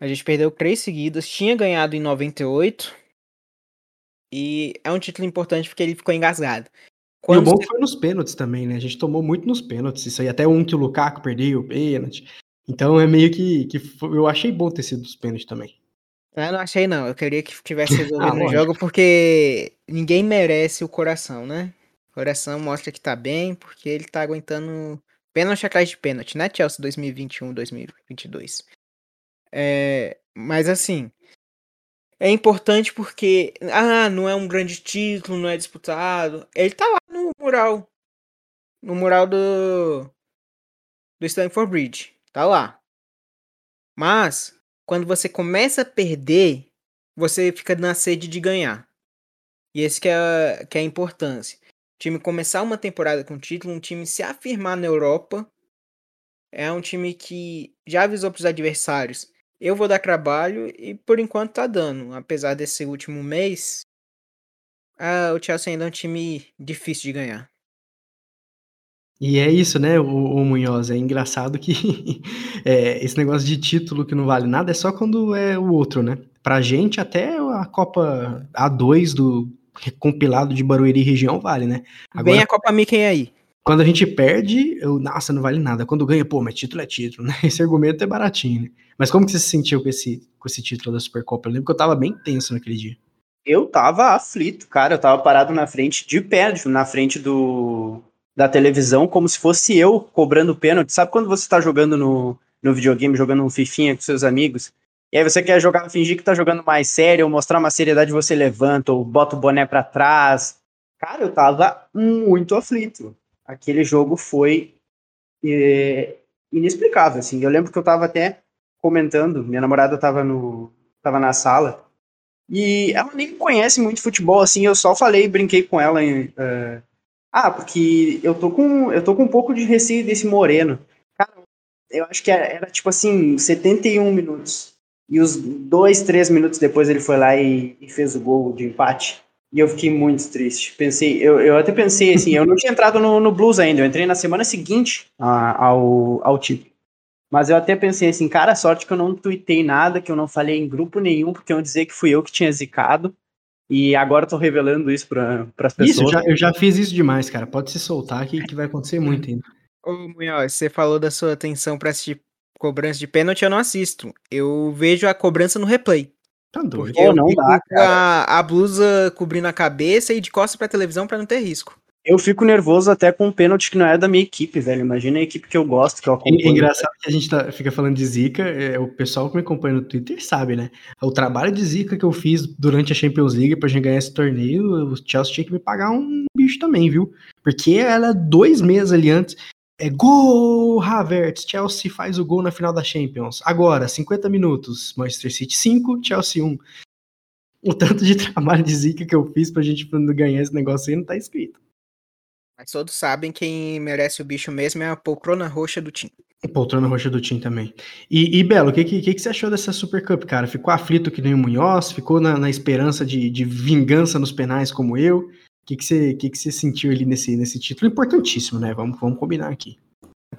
A gente perdeu três seguidas. Tinha ganhado em 98. E é um título importante porque ele ficou engasgado. Quando e o bom você... foi nos pênaltis também, né? A gente tomou muito nos pênaltis. Isso aí, até um que o Lukaku perdeu, o pênalti. Então é meio que, que foi... eu achei bom ter sido dos pênaltis também. Eu não achei não, eu queria que tivesse *laughs* resolvido ah, no jogo porque ninguém merece o coração, né? O coração mostra que tá bem porque ele tá aguentando pênalti atrás de pênalti, né, Chelsea 2021, 2022. É, mas assim, é importante porque, ah, não é um grande título, não é disputado. Ele tá lá no mural. No mural do. Do Stanford Bridge. Tá lá. Mas, quando você começa a perder, você fica na sede de ganhar. E esse que é, que é a importância. Time começar uma temporada com título, um time se afirmar na Europa. É um time que já avisou para os adversários eu vou dar trabalho e por enquanto tá dando. Apesar desse último mês, ah, o Chelsea ainda é um time difícil de ganhar. E é isso, né, o, o Munhoz? É engraçado que *laughs* é, esse negócio de título que não vale nada é só quando é o outro, né? Pra gente, até a Copa A2 do compilado de Barueri e região vale, né? Agora, Vem a Copa Mickey aí. Quando a gente perde, eu, nossa, não vale nada. Quando ganha, pô, mas título é título, né? *laughs* Esse argumento é baratinho, né? Mas como que você se sentiu com esse, com esse título da Supercopa? Eu lembro que eu tava bem tenso naquele dia. Eu tava aflito, cara. Eu tava parado na frente de pé, na frente do da televisão, como se fosse eu cobrando pênalti. Sabe quando você tá jogando no, no videogame, jogando um fifinha com seus amigos? E aí você quer jogar, fingir que tá jogando mais sério, ou mostrar uma seriedade, você levanta, ou bota o boné para trás. Cara, eu tava muito aflito. Aquele jogo foi é, inexplicável, assim. Eu lembro que eu tava até comentando, minha namorada tava, no, tava na sala, e ela nem conhece muito futebol, assim, eu só falei, brinquei com ela em, uh, ah, porque eu tô com eu tô com um pouco de receio desse Moreno. Cara, eu acho que era, era tipo assim, 71 minutos. E os dois, três minutos depois ele foi lá e, e, fez o gol de empate. E eu fiquei muito triste. Pensei, eu, eu até pensei assim, eu não tinha entrado no, no Blues ainda, eu entrei na semana seguinte a, ao, ao título. Mas eu até pensei assim, cara, sorte que eu não tuitei nada, que eu não falei em grupo nenhum, porque eu dizer que fui eu que tinha zicado. E agora eu tô revelando isso para as pessoas. Isso, eu já, eu já, fiz isso demais, cara. Pode se soltar que, que vai acontecer muito ainda. Ô, Munhoz, você falou da sua atenção para assistir cobrança de pênalti, eu não assisto. Eu vejo a cobrança no replay. Tá doido. Porque não dá, a, a, blusa cobrindo a cabeça e de costas pra televisão para não ter risco. Eu fico nervoso até com um pênalti que não é da minha equipe, velho. Imagina a equipe que eu gosto, que eu acompanho. É engraçado que a gente tá, fica falando de zica, é, o pessoal que me acompanha no Twitter sabe, né? O trabalho de zica que eu fiz durante a Champions League pra gente ganhar esse torneio, o Chelsea tinha que me pagar um bicho também, viu? Porque ela, dois meses ali antes, é gol, Havertz, Chelsea faz o gol na final da Champions. Agora, 50 minutos, Manchester City 5, Chelsea 1. O tanto de *laughs* trabalho de zica que eu fiz pra gente ganhar esse negócio aí não tá escrito. Mas todos sabem quem merece o bicho mesmo é a poltrona roxa do time. Poltrona roxa do time também. E, e Belo, o que, que, que, você achou dessa Super Cup, cara? Ficou aflito que nem o Munhoz? Ficou na, na esperança de, de, vingança nos penais como eu? O que, que, você, que, que você sentiu ali nesse, nesse título? Importantíssimo, né? Vamos, vamos combinar aqui.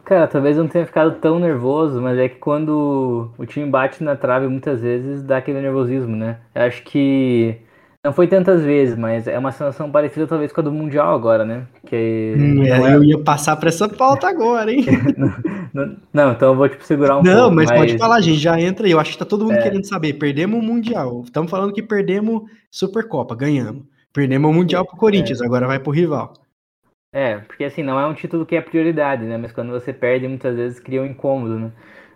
Cara, talvez eu não tenha ficado tão nervoso, mas é que quando o time bate na trave muitas vezes dá aquele nervosismo, né? Eu acho que Não foi tantas vezes, mas é uma sensação parecida talvez com a do Mundial agora, né? Que hum, é, eu ia passar para essa pauta agora, hein? *laughs* não, não, então eu vou tipo, segurar um não, pouco. Não, mas, mas, pode falar, gente, já entra aí. Eu acho que tá todo mundo é. querendo saber. Perdemos o Mundial. Estamos falando que perdemos Supercopa, ganhamos. Perdemos o Mundial pro Corinthians, é. agora vai pro rival. É, porque assim, não é um título que é prioridade, né? Mas quando você perde, muitas vezes cria um incômodo, né?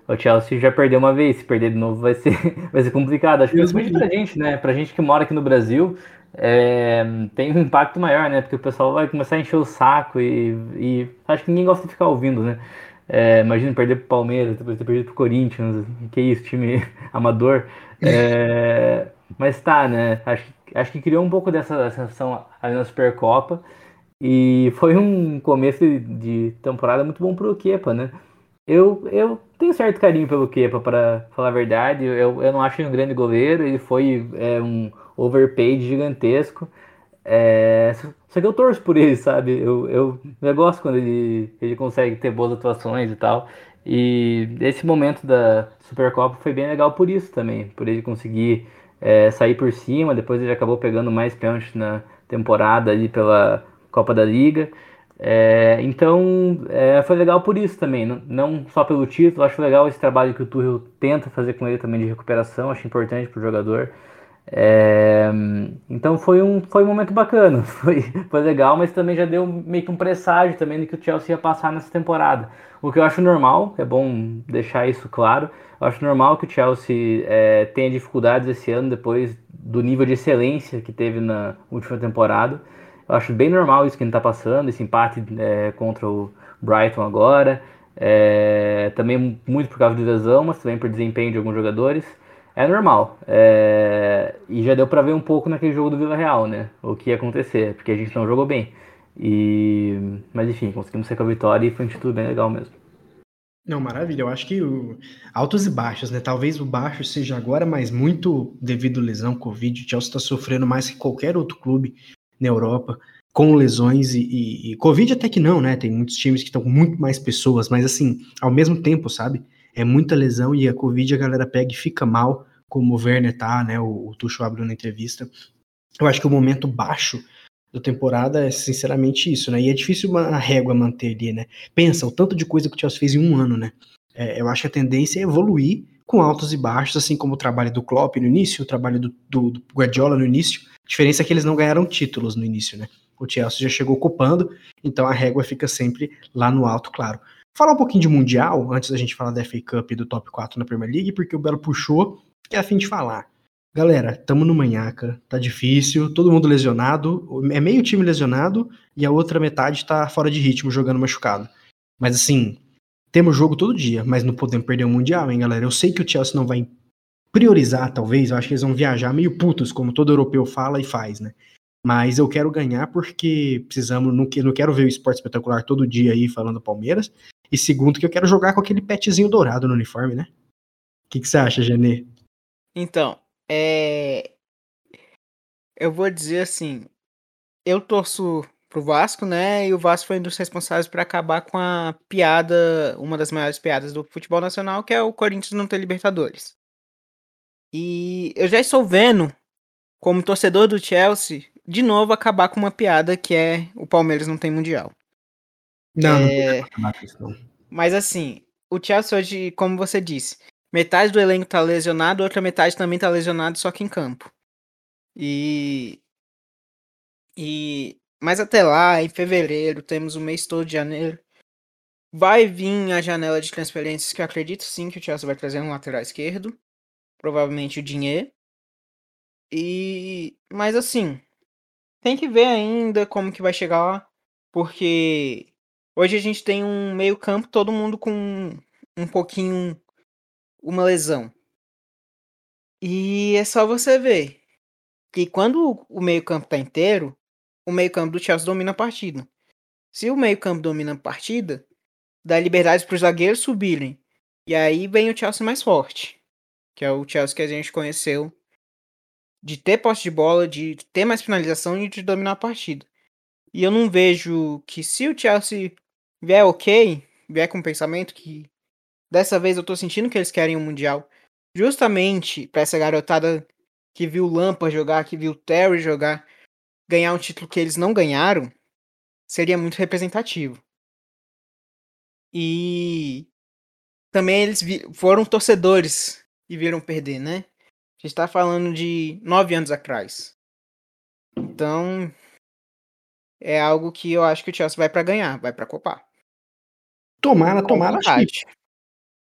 O Chelsea já perdeu uma vez, se perder de novo vai ser, *laughs* vai ser complicado. Acho que principalmente pra gente, né? Pra gente que mora aqui no Brasil, é, tem um impacto maior, né? Porque o pessoal vai começar a encher o saco e, e acho que ninguém gosta de ficar ouvindo, né? É, imagina perder pro Palmeiras, depois ter perdido pro Corinthians, que isso, time *laughs* amador. É, *laughs* mas tá, né? Acho, acho que criou um pouco dessa sensação ali na Supercopa. E foi um começo de temporada muito bom pro Kepa, né? Eu, eu tenho certo carinho pelo Kepa, para falar a verdade. Eu, eu não acho ele um grande goleiro, ele foi é, um overpaid gigantesco. É, só que eu torço por ele, sabe? Eu, eu, eu gosto quando ele, ele consegue ter boas atuações e tal. E esse momento da Supercopa foi bem legal por isso também, por ele conseguir é, sair por cima. Depois ele acabou pegando mais pênaltis na temporada ali pela Copa da Liga. É, então é, foi legal por isso também, não, não, só pelo título, acho legal esse trabalho que o Tuchel tenta fazer com ele também de recuperação, acho importante para o jogador. É, então foi um, foi um momento bacana, *laughs* foi, foi legal, mas também já deu meio que um presságio também de que o Chelsea ia passar nessa temporada. O que eu acho normal, é bom deixar isso claro, eu acho normal que o Chelsea é, tenha dificuldades esse ano depois do nível de excelência que teve na última temporada. Eu acho bem normal isso que ele está passando, esse empate é, contra o Brighton agora. É, também muito por causa de lesão, mas também por desempenho de alguns jogadores. É normal. É, e já deu para ver um pouco naquele jogo do Vila Real, né? O que ia acontecer, porque a gente não jogou bem. E, mas enfim, conseguimos sair com a vitória e foi um título bem legal mesmo. Não, maravilha. Eu acho que o... altos e baixos, né? Talvez o baixo seja agora, mas muito devido à lesão, Covid. O Chelsea está sofrendo mais que qualquer outro clube na Europa, com lesões e, e, e, Covid até que não, né? Tem muitos times que estão com muito mais pessoas, mas assim, ao mesmo tempo, sabe? É muita lesão e a Covid a galera pega e fica mal, como o Werner tá, né? O, o Tuchel abriu na entrevista. Eu acho que o momento baixo da temporada é sinceramente isso, né? E é difícil uma régua manter ali, né? Pensa, o tanto de coisa que o Chelsea fez em um ano, né? É, eu acho que a tendência é evoluir com altos e baixos, assim como o trabalho do Klopp no início, o trabalho do, do, do Guardiola no início, a diferença é que eles não ganharam títulos no início, né? O Chelsea já chegou ocupando, então a régua fica sempre lá no alto, claro. Falar um pouquinho de Mundial, antes da gente falar da FA Cup e do top 4 na Premier League, porque o Belo puxou, que é a fim de falar. Galera, tamo no manhaca, tá difícil, todo mundo lesionado, é meio time lesionado e a outra metade tá fora de ritmo, jogando machucado. Mas assim, temos jogo todo dia, mas não podemos perder o Mundial, hein, galera? Eu sei que o Chelsea não vai priorizar, talvez, eu acho que eles vão viajar meio putos, como todo europeu fala e faz, né? Mas eu quero ganhar porque precisamos, não, quero ver o esporte espetacular todo dia aí falando Palmeiras. E segundo, que eu quero jogar com aquele petzinho dourado no uniforme, né? O que, que você acha, Genê? Então, é. Eu vou dizer assim. Eu torço pro Vasco, né? E o Vasco foi um dos responsáveis para acabar com a piada, uma das maiores piadas do futebol nacional, que é o Corinthians não ter Libertadores. E eu já estou vendo, como torcedor do Chelsea, de novo acabar com uma piada que é o Palmeiras não tem Mundial. Não, é... não não. Mas assim, o Chelsea hoje, como você disse, metade do elenco tá lesionado, outra metade também tá lesionado, só que em campo. E. E. Mas até lá, em fevereiro, temos o mês todo de janeiro. Vai vir a janela de transferências que eu acredito sim que o Chelsea vai trazer um lateral esquerdo provavelmente o dinheiro. E mas assim, tem que ver ainda como que vai chegar lá, porque hoje a gente tem um meio-campo todo mundo com um pouquinho uma lesão. E é só você ver que quando o meio-campo tá inteiro, o meio-campo do Chelsea domina a partida. Se o meio-campo domina a partida, dá liberdade para os zagueiros subirem. E aí vem o Chelsea mais forte que é o Chelsea que a gente conheceu, de ter posse de bola, de ter mais finalização e de dominar a partida. E eu não vejo que se o Chelsea vier ok, vier com o pensamento que dessa vez eu tô sentindo que eles querem um Mundial, justamente para essa garotada que viu Lampa jogar, que viu Terry jogar, ganhar um título que eles não ganharam, seria muito representativo. E também eles foram torcedores e viram perder, né? A gente tá falando de nove anos atrás. Então, é algo que eu acho que o Chelsea vai para ganhar, vai para copar. Tomara, tomara, acho que,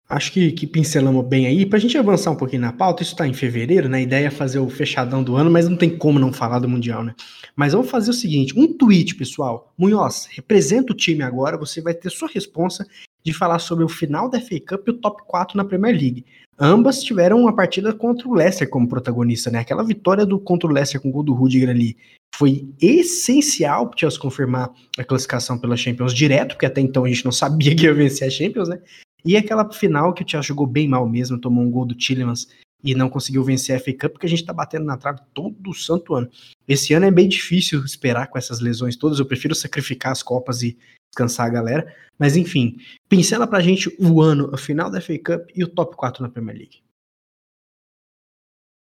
acho que, que pincelamos bem aí. Pra gente avançar um pouquinho na pauta, isso tá em fevereiro, né? A ideia é fazer o fechadão do ano, mas não tem como não falar do Mundial, né? Mas vamos fazer o seguinte: um tweet, pessoal. Munhoz, representa o time agora, você vai ter sua responsa de falar sobre o final da FA Cup e o top 4 na Premier League. Ambas tiveram uma partida contra o Leicester como protagonista, né? Aquela vitória do contra o Leicester com o gol do Rudiger ali foi essencial para Chelsea confirmar a classificação pela Champions direto, porque até então a gente não sabia *laughs* que ia vencer a Champions, né? E aquela final que o Chelsea jogou bem mal mesmo, tomou um gol do Tillemans e não conseguiu vencer a FA Cup, porque a gente tá batendo na trave todo santo ano. Esse ano é bem difícil esperar com essas lesões todas, eu prefiro sacrificar as Copas e descansar a galera. Mas enfim, pincela pra gente o ano, a final da FA Cup e o top 4 na Premier League.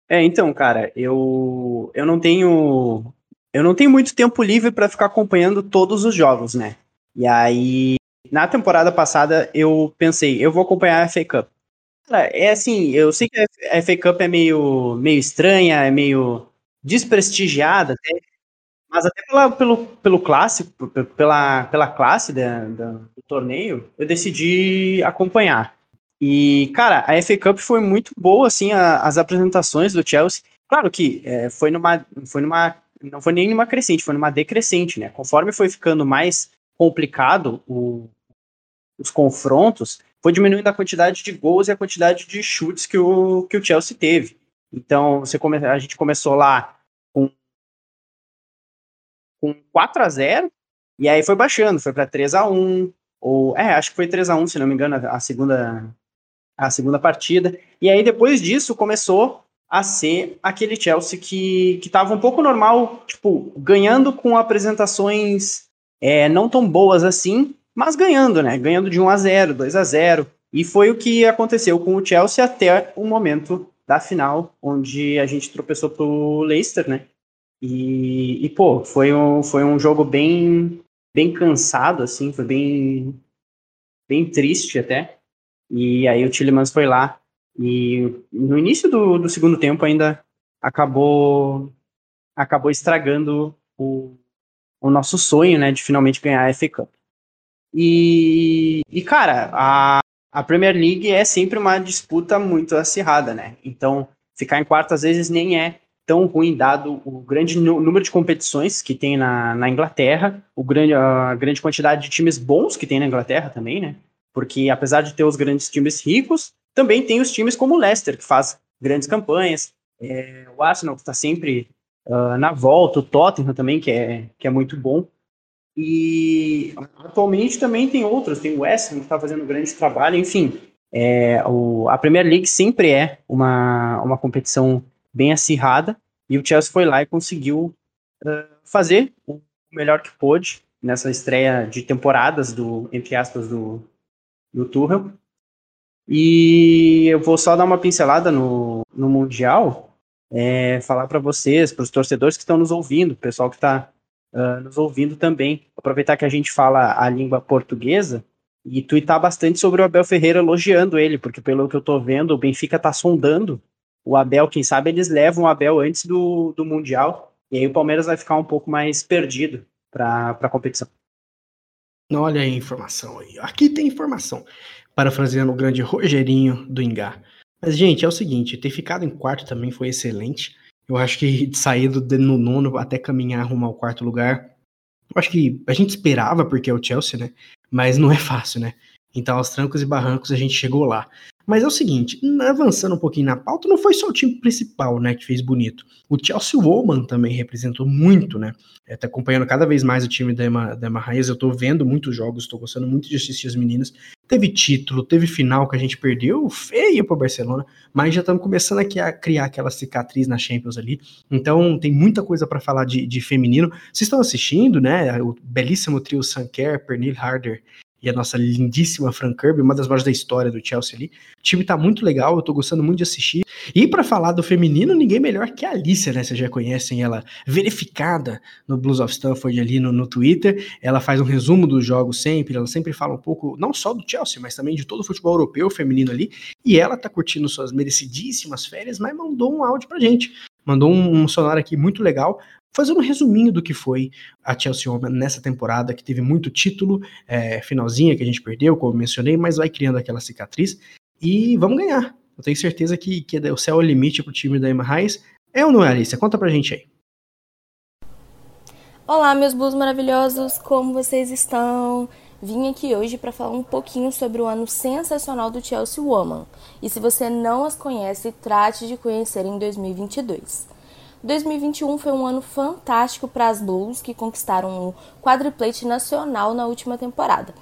É, então, cara, eu eu não tenho eu não tenho muito tempo livre para ficar acompanhando todos os jogos, né? E aí, na temporada passada, eu pensei, eu vou acompanhar a FA Cup. Cara, é assim, eu sei que a FA Cup é meio, meio estranha, é meio desprestigiada até, mas até pela, pelo, pelo clássico, pela, pela classe da, da, do torneio, eu decidi acompanhar. E, cara, a FA Cup foi muito boa, assim, a, as apresentações do Chelsea. Claro que é, foi, numa, foi numa. Não foi nem numa crescente, foi numa decrescente, né? Conforme foi ficando mais complicado o, os confrontos, foi diminuindo a quantidade de gols e a quantidade de chutes que o, que o Chelsea teve. Então, você come, a gente começou lá com, com 4 a 0 e aí foi baixando, foi para 3 a 1 ou é, acho que foi 3 a 1 se não me engano, a segunda a segunda partida. E aí depois disso começou a ser aquele Chelsea que estava um pouco normal, tipo, ganhando com apresentações é, não tão boas assim, mas ganhando, né? Ganhando de 1 a 0, 2 a 0, e foi o que aconteceu com o Chelsea até o momento da final, onde a gente tropeçou pro Leicester, né? E, e pô, foi um, foi um jogo bem bem cansado, assim, foi bem bem triste até. E aí o Tillemans foi lá e no início do, do segundo tempo ainda acabou acabou estragando o, o nosso sonho, né, de finalmente ganhar a FA Cup. E, e cara, a, a Premier League é sempre uma disputa muito acirrada, né? Então, ficar em quarto às vezes nem é tão ruim, dado o grande número de competições que tem na, na Inglaterra, o grande, a grande quantidade de times bons que tem na Inglaterra também, né? Porque apesar de ter os grandes times ricos, também tem os times como o Leicester, que faz grandes campanhas, é, o Arsenal, que está sempre uh, na volta, o Tottenham também, que é, que é muito bom. E atualmente também tem outros, tem o West que está fazendo um grande trabalho, enfim. É, o, a Premier League sempre é uma, uma competição bem acirrada e o Chelsea foi lá e conseguiu uh, fazer o melhor que pôde nessa estreia de temporadas do entre aspas do, do Tuchel e eu vou só dar uma pincelada no, no mundial é, falar para vocês para os torcedores que estão nos ouvindo pessoal que está uh, nos ouvindo também. Aproveitar que a gente fala a língua portuguesa e twittar bastante sobre o Abel Ferreira elogiando ele, porque pelo que eu tô vendo, o Benfica tá sondando o Abel, quem sabe eles levam o Abel antes do, do Mundial, e aí o Palmeiras vai ficar um pouco mais perdido para a competição. Olha aí a informação aí. Aqui tem informação. Parafraseando o grande Rogerinho do Ingá. Mas, gente, é o seguinte: ter ficado em quarto também foi excelente. Eu acho que sair do, no nono até caminhar rumo ao quarto lugar, eu acho que a gente esperava, porque é o Chelsea, né? Mas não é fácil, né? Então, aos trancos e barrancos, a gente chegou lá. Mas é o seguinte, avançando um pouquinho na pauta, não foi só o time principal, né, que fez bonito. O Chelsea Woman também representou muito, né? É, tá acompanhando cada vez mais o time da Emma, da Emma Raiz, eu tô vendo muitos jogos, tô gostando muito de assistir as meninas. Teve título, teve final que a gente perdeu, feio pro Barcelona, mas já estamos começando aqui a criar aquela cicatriz na Champions ali. Então tem muita coisa para falar de, de feminino. Vocês estão assistindo, né? O belíssimo trio Sanker, Pernil Harder e a nossa lindíssima Fran Kirby, uma das maiores da história do Chelsea ali. O time tá muito legal, eu tô gostando muito de assistir. E para falar do feminino, ninguém melhor que a Alicia, né? Vocês já conhecem ela verificada no Blues of Stanford ali no, no Twitter. Ela faz um resumo dos jogos sempre, ela sempre fala um pouco, não só do Chelsea, mas também de todo o futebol europeu feminino ali. E ela tá curtindo suas merecidíssimas férias, mas mandou um áudio pra gente. Mandou um, um sonoro aqui muito legal fazendo um resuminho do que foi a Chelsea Woman nessa temporada, que teve muito título, é, finalzinha que a gente perdeu, como mencionei, mas vai criando aquela cicatriz. E vamos ganhar. Eu tenho certeza que, que o céu é o limite pro time da Emma Reis. É ou não é, Alicia? Conta pra gente aí. Olá, meus blues maravilhosos, como vocês estão? Vim aqui hoje para falar um pouquinho sobre o ano sensacional do Chelsea Woman. E se você não as conhece, trate de conhecer em 2022. 2021 foi um ano fantástico para as Blues, que conquistaram o quadruplete nacional na última temporada.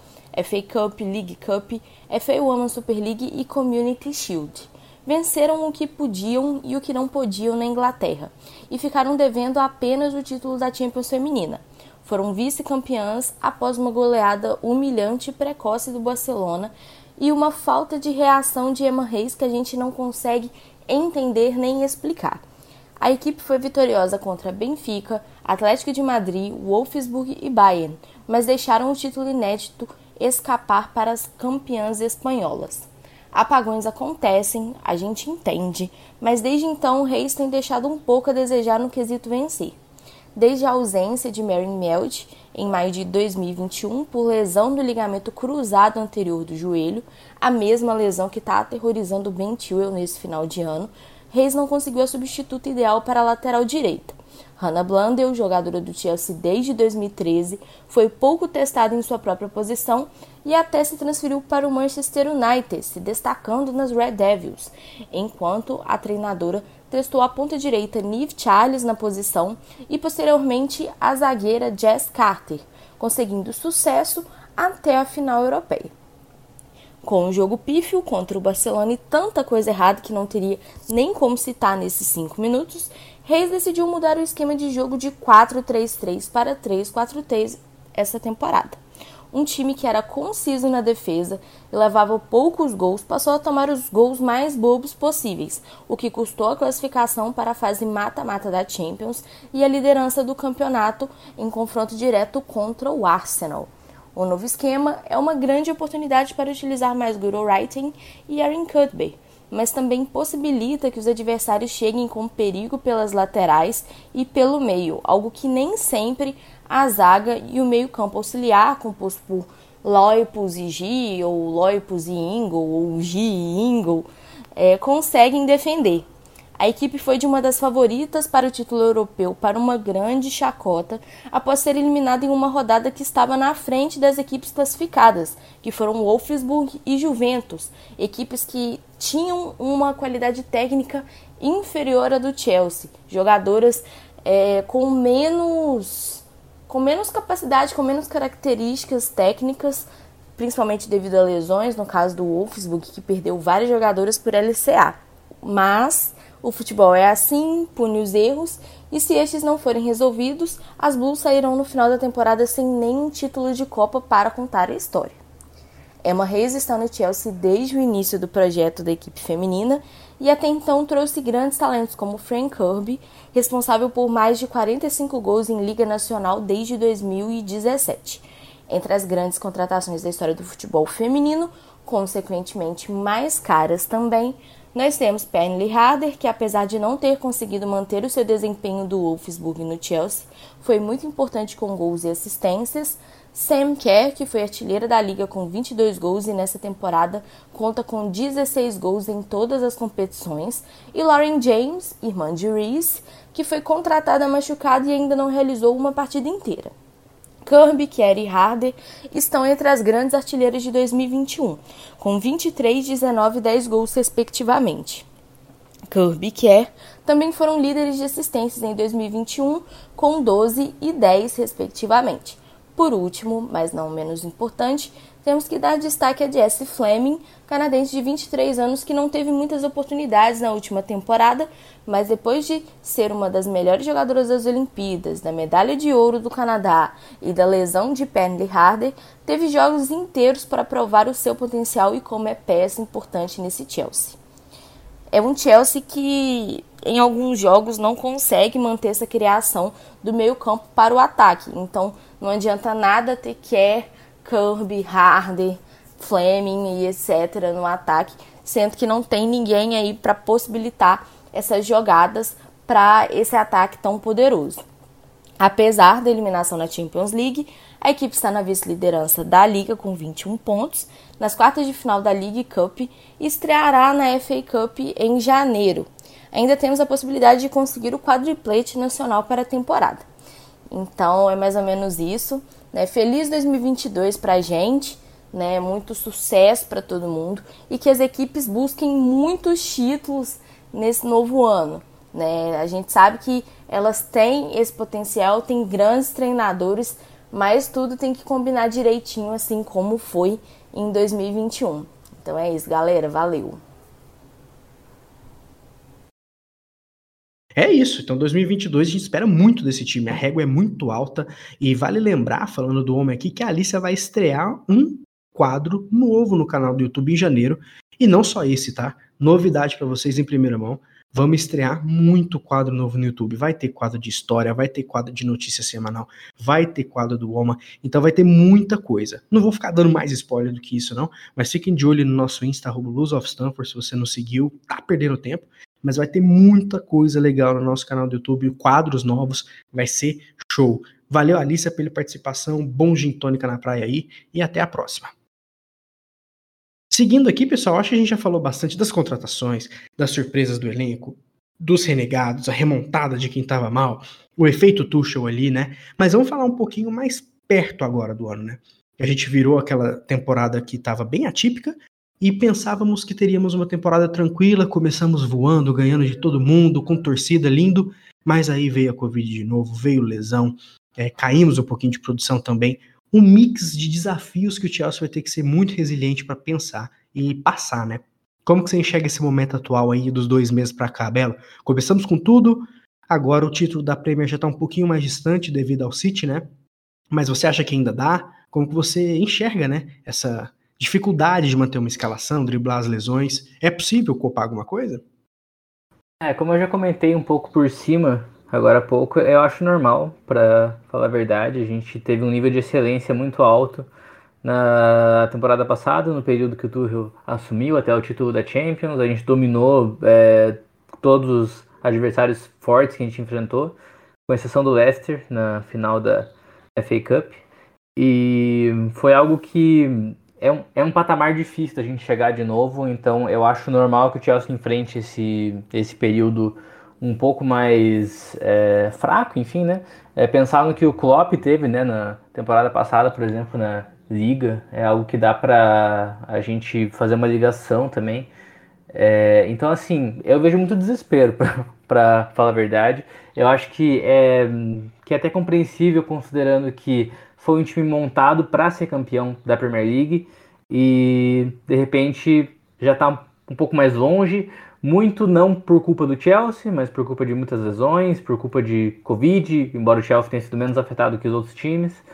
FA Cup, League Cup, FA Women's Super League e Community Shield. Venceram o que podiam e o que não podiam na Inglaterra e ficaram devendo apenas o título da Champions feminina. Foram vice-campeãs após uma goleada humilhante e precoce do Barcelona e uma falta de reação de Emma Reis que a gente não consegue entender nem explicar. A equipe foi vitoriosa contra Benfica, Atlético de Madrid, Wolfsburg e Bayern, mas deixaram o título inédito escapar para as campeãs espanholas. Apagões acontecem, a gente entende, mas desde então o Reis tem deixado um pouco a desejar no quesito vencer. Desde a ausência de Mary Melt em maio de 2021 por lesão do ligamento cruzado anterior do joelho, a mesma lesão que está aterrorizando Ben Chilwell nesse final de ano, Reis não conseguiu a substituta ideal para a lateral direita. Hannah Blundell, jogadora do Chelsea desde 2013, foi pouco testada em sua própria posição e até se transferiu para o Manchester United, se destacando nas Red Devils, enquanto a treinadora testou a ponta direita Nive Charles na posição e posteriormente a zagueira Jess Carter, conseguindo sucesso até a final europeia com o jogo pífio contra o Barcelona e tanta coisa errada que não teria nem como citar nesses 5 minutos, Reis decidiu mudar o esquema de jogo de 4-3-3 para 3-4-3 essa temporada. Um time que era conciso na defesa e levava poucos gols passou a tomar os gols mais bobos possíveis, o que custou a classificação para a fase mata-mata da Champions e a liderança do campeonato em confronto direto contra o Arsenal. O novo esquema é uma grande oportunidade para utilizar mais Guru Writing e Aaron Cuthbert, mas também possibilita que os adversários cheguem com perigo pelas laterais e pelo meio, algo que nem sempre a zaga e o meio-campo auxiliar, composto por Loipus e G, ou Loipus e Ingle, ou G e Ingle, é, conseguem defender. A equipe foi de uma das favoritas para o título europeu para uma grande chacota após ser eliminada em uma rodada que estava na frente das equipes classificadas, que foram Wolfsburg e Juventus, equipes que tinham uma qualidade técnica inferior à do Chelsea, jogadoras é, com menos com menos capacidade, com menos características técnicas, principalmente devido a lesões, no caso do Wolfsburg, que perdeu várias jogadoras por LCA. Mas o futebol é assim, pune os erros, e se estes não forem resolvidos, as Blues sairão no final da temporada sem nenhum título de Copa para contar a história. Emma Reis está no Chelsea desde o início do projeto da equipe feminina e até então trouxe grandes talentos como Frank Kirby, responsável por mais de 45 gols em Liga Nacional desde 2017. Entre as grandes contratações da história do futebol feminino, consequentemente mais caras também, nós temos Penley Harder, que apesar de não ter conseguido manter o seu desempenho do Wolfsburg no Chelsea, foi muito importante com gols e assistências. Sam Kerr, que foi artilheira da liga com 22 gols e nessa temporada conta com 16 gols em todas as competições. E Lauren James, irmã de Reese, que foi contratada machucada e ainda não realizou uma partida inteira. Kirby, Kerry e Harder estão entre as grandes artilheiras de 2021, com 23, 19 e 10 gols respectivamente. Kirby e Kerr também foram líderes de assistências em 2021, com 12 e 10 respectivamente. Por último, mas não menos importante, temos que dar destaque a Jessie Fleming, canadense de 23 anos que não teve muitas oportunidades na última temporada, mas depois de ser uma das melhores jogadoras das Olimpíadas, da medalha de ouro do Canadá e da lesão de Penley Harder, teve jogos inteiros para provar o seu potencial e como é peça importante nesse Chelsea. É um Chelsea que em alguns jogos não consegue manter essa criação do meio-campo para o ataque. Então não adianta nada ter Kerr, Kirby, Harder, Fleming e etc. no ataque, sendo que não tem ninguém aí para possibilitar essas jogadas para esse ataque tão poderoso. Apesar da eliminação na Champions League, a equipe está na vice-liderança da Liga com 21 pontos. Nas quartas de final da League Cup e estreará na FA Cup em janeiro. Ainda temos a possibilidade de conseguir o quadriplete nacional para a temporada. Então é mais ou menos isso. Né? Feliz 2022 para a gente, né? muito sucesso para todo mundo e que as equipes busquem muitos títulos nesse novo ano. Né? A gente sabe que elas têm esse potencial, têm grandes treinadores, mas tudo tem que combinar direitinho, assim como foi em 2021. Então é isso, galera. Valeu! É isso. Então, 2022 a gente espera muito desse time. A régua é muito alta e vale lembrar, falando do homem aqui, que a Alicia vai estrear um quadro novo no canal do YouTube em janeiro. E não só esse, tá? Novidade para vocês em primeira mão. Vamos estrear muito quadro novo no YouTube. Vai ter quadro de história, vai ter quadro de notícia semanal, vai ter quadro do OMA. Então vai ter muita coisa. Não vou ficar dando mais spoiler do que isso, não. Mas fiquem de olho no nosso Insta, Luz of Stanford. Se você não seguiu, tá perdendo tempo mas vai ter muita coisa legal no nosso canal do YouTube, quadros novos, vai ser show. Valeu, Alicia, pela participação, bom gin tônica na praia aí e até a próxima. Seguindo aqui, pessoal, acho que a gente já falou bastante das contratações, das surpresas do elenco, dos renegados, a remontada de quem estava mal, o efeito Tuchel ali, né? Mas vamos falar um pouquinho mais perto agora do ano, né? A gente virou aquela temporada que estava bem atípica, e pensávamos que teríamos uma temporada tranquila, começamos voando, ganhando de todo mundo, com torcida lindo, mas aí veio a Covid de novo, veio lesão, é, caímos um pouquinho de produção também. Um mix de desafios que o Chelsea vai ter que ser muito resiliente para pensar e passar, né? Como que você enxerga esse momento atual aí dos dois meses para cá, Belo? Começamos com tudo, agora o título da Premier já está um pouquinho mais distante devido ao City, né? Mas você acha que ainda dá? Como que você enxerga, né? Essa dificuldade de manter uma escalação, driblar as lesões. É possível copar alguma coisa? É, como eu já comentei um pouco por cima agora há pouco, eu acho normal, para falar a verdade. A gente teve um nível de excelência muito alto na temporada passada, no período que o Tuchel assumiu até o título da Champions. A gente dominou é, todos os adversários fortes que a gente enfrentou, com exceção do Leicester na final da FA Cup. E foi algo que é um, é um patamar difícil da gente chegar de novo, então eu acho normal que o Chelsea enfrente esse, esse período um pouco mais é, fraco, enfim, né? É, pensar no que o Klopp teve, né, na temporada passada, por exemplo, na Liga, é algo que dá para a gente fazer uma ligação também. É, então, assim, eu vejo muito desespero, *laughs* para falar a verdade. Eu acho que é, que é até compreensível considerando que foi um time montado para ser campeão da Premier League e de repente já está um pouco mais longe. Muito não por culpa do Chelsea, mas por culpa de muitas lesões, por culpa de Covid, embora o Chelsea tenha sido menos afetado que os outros times.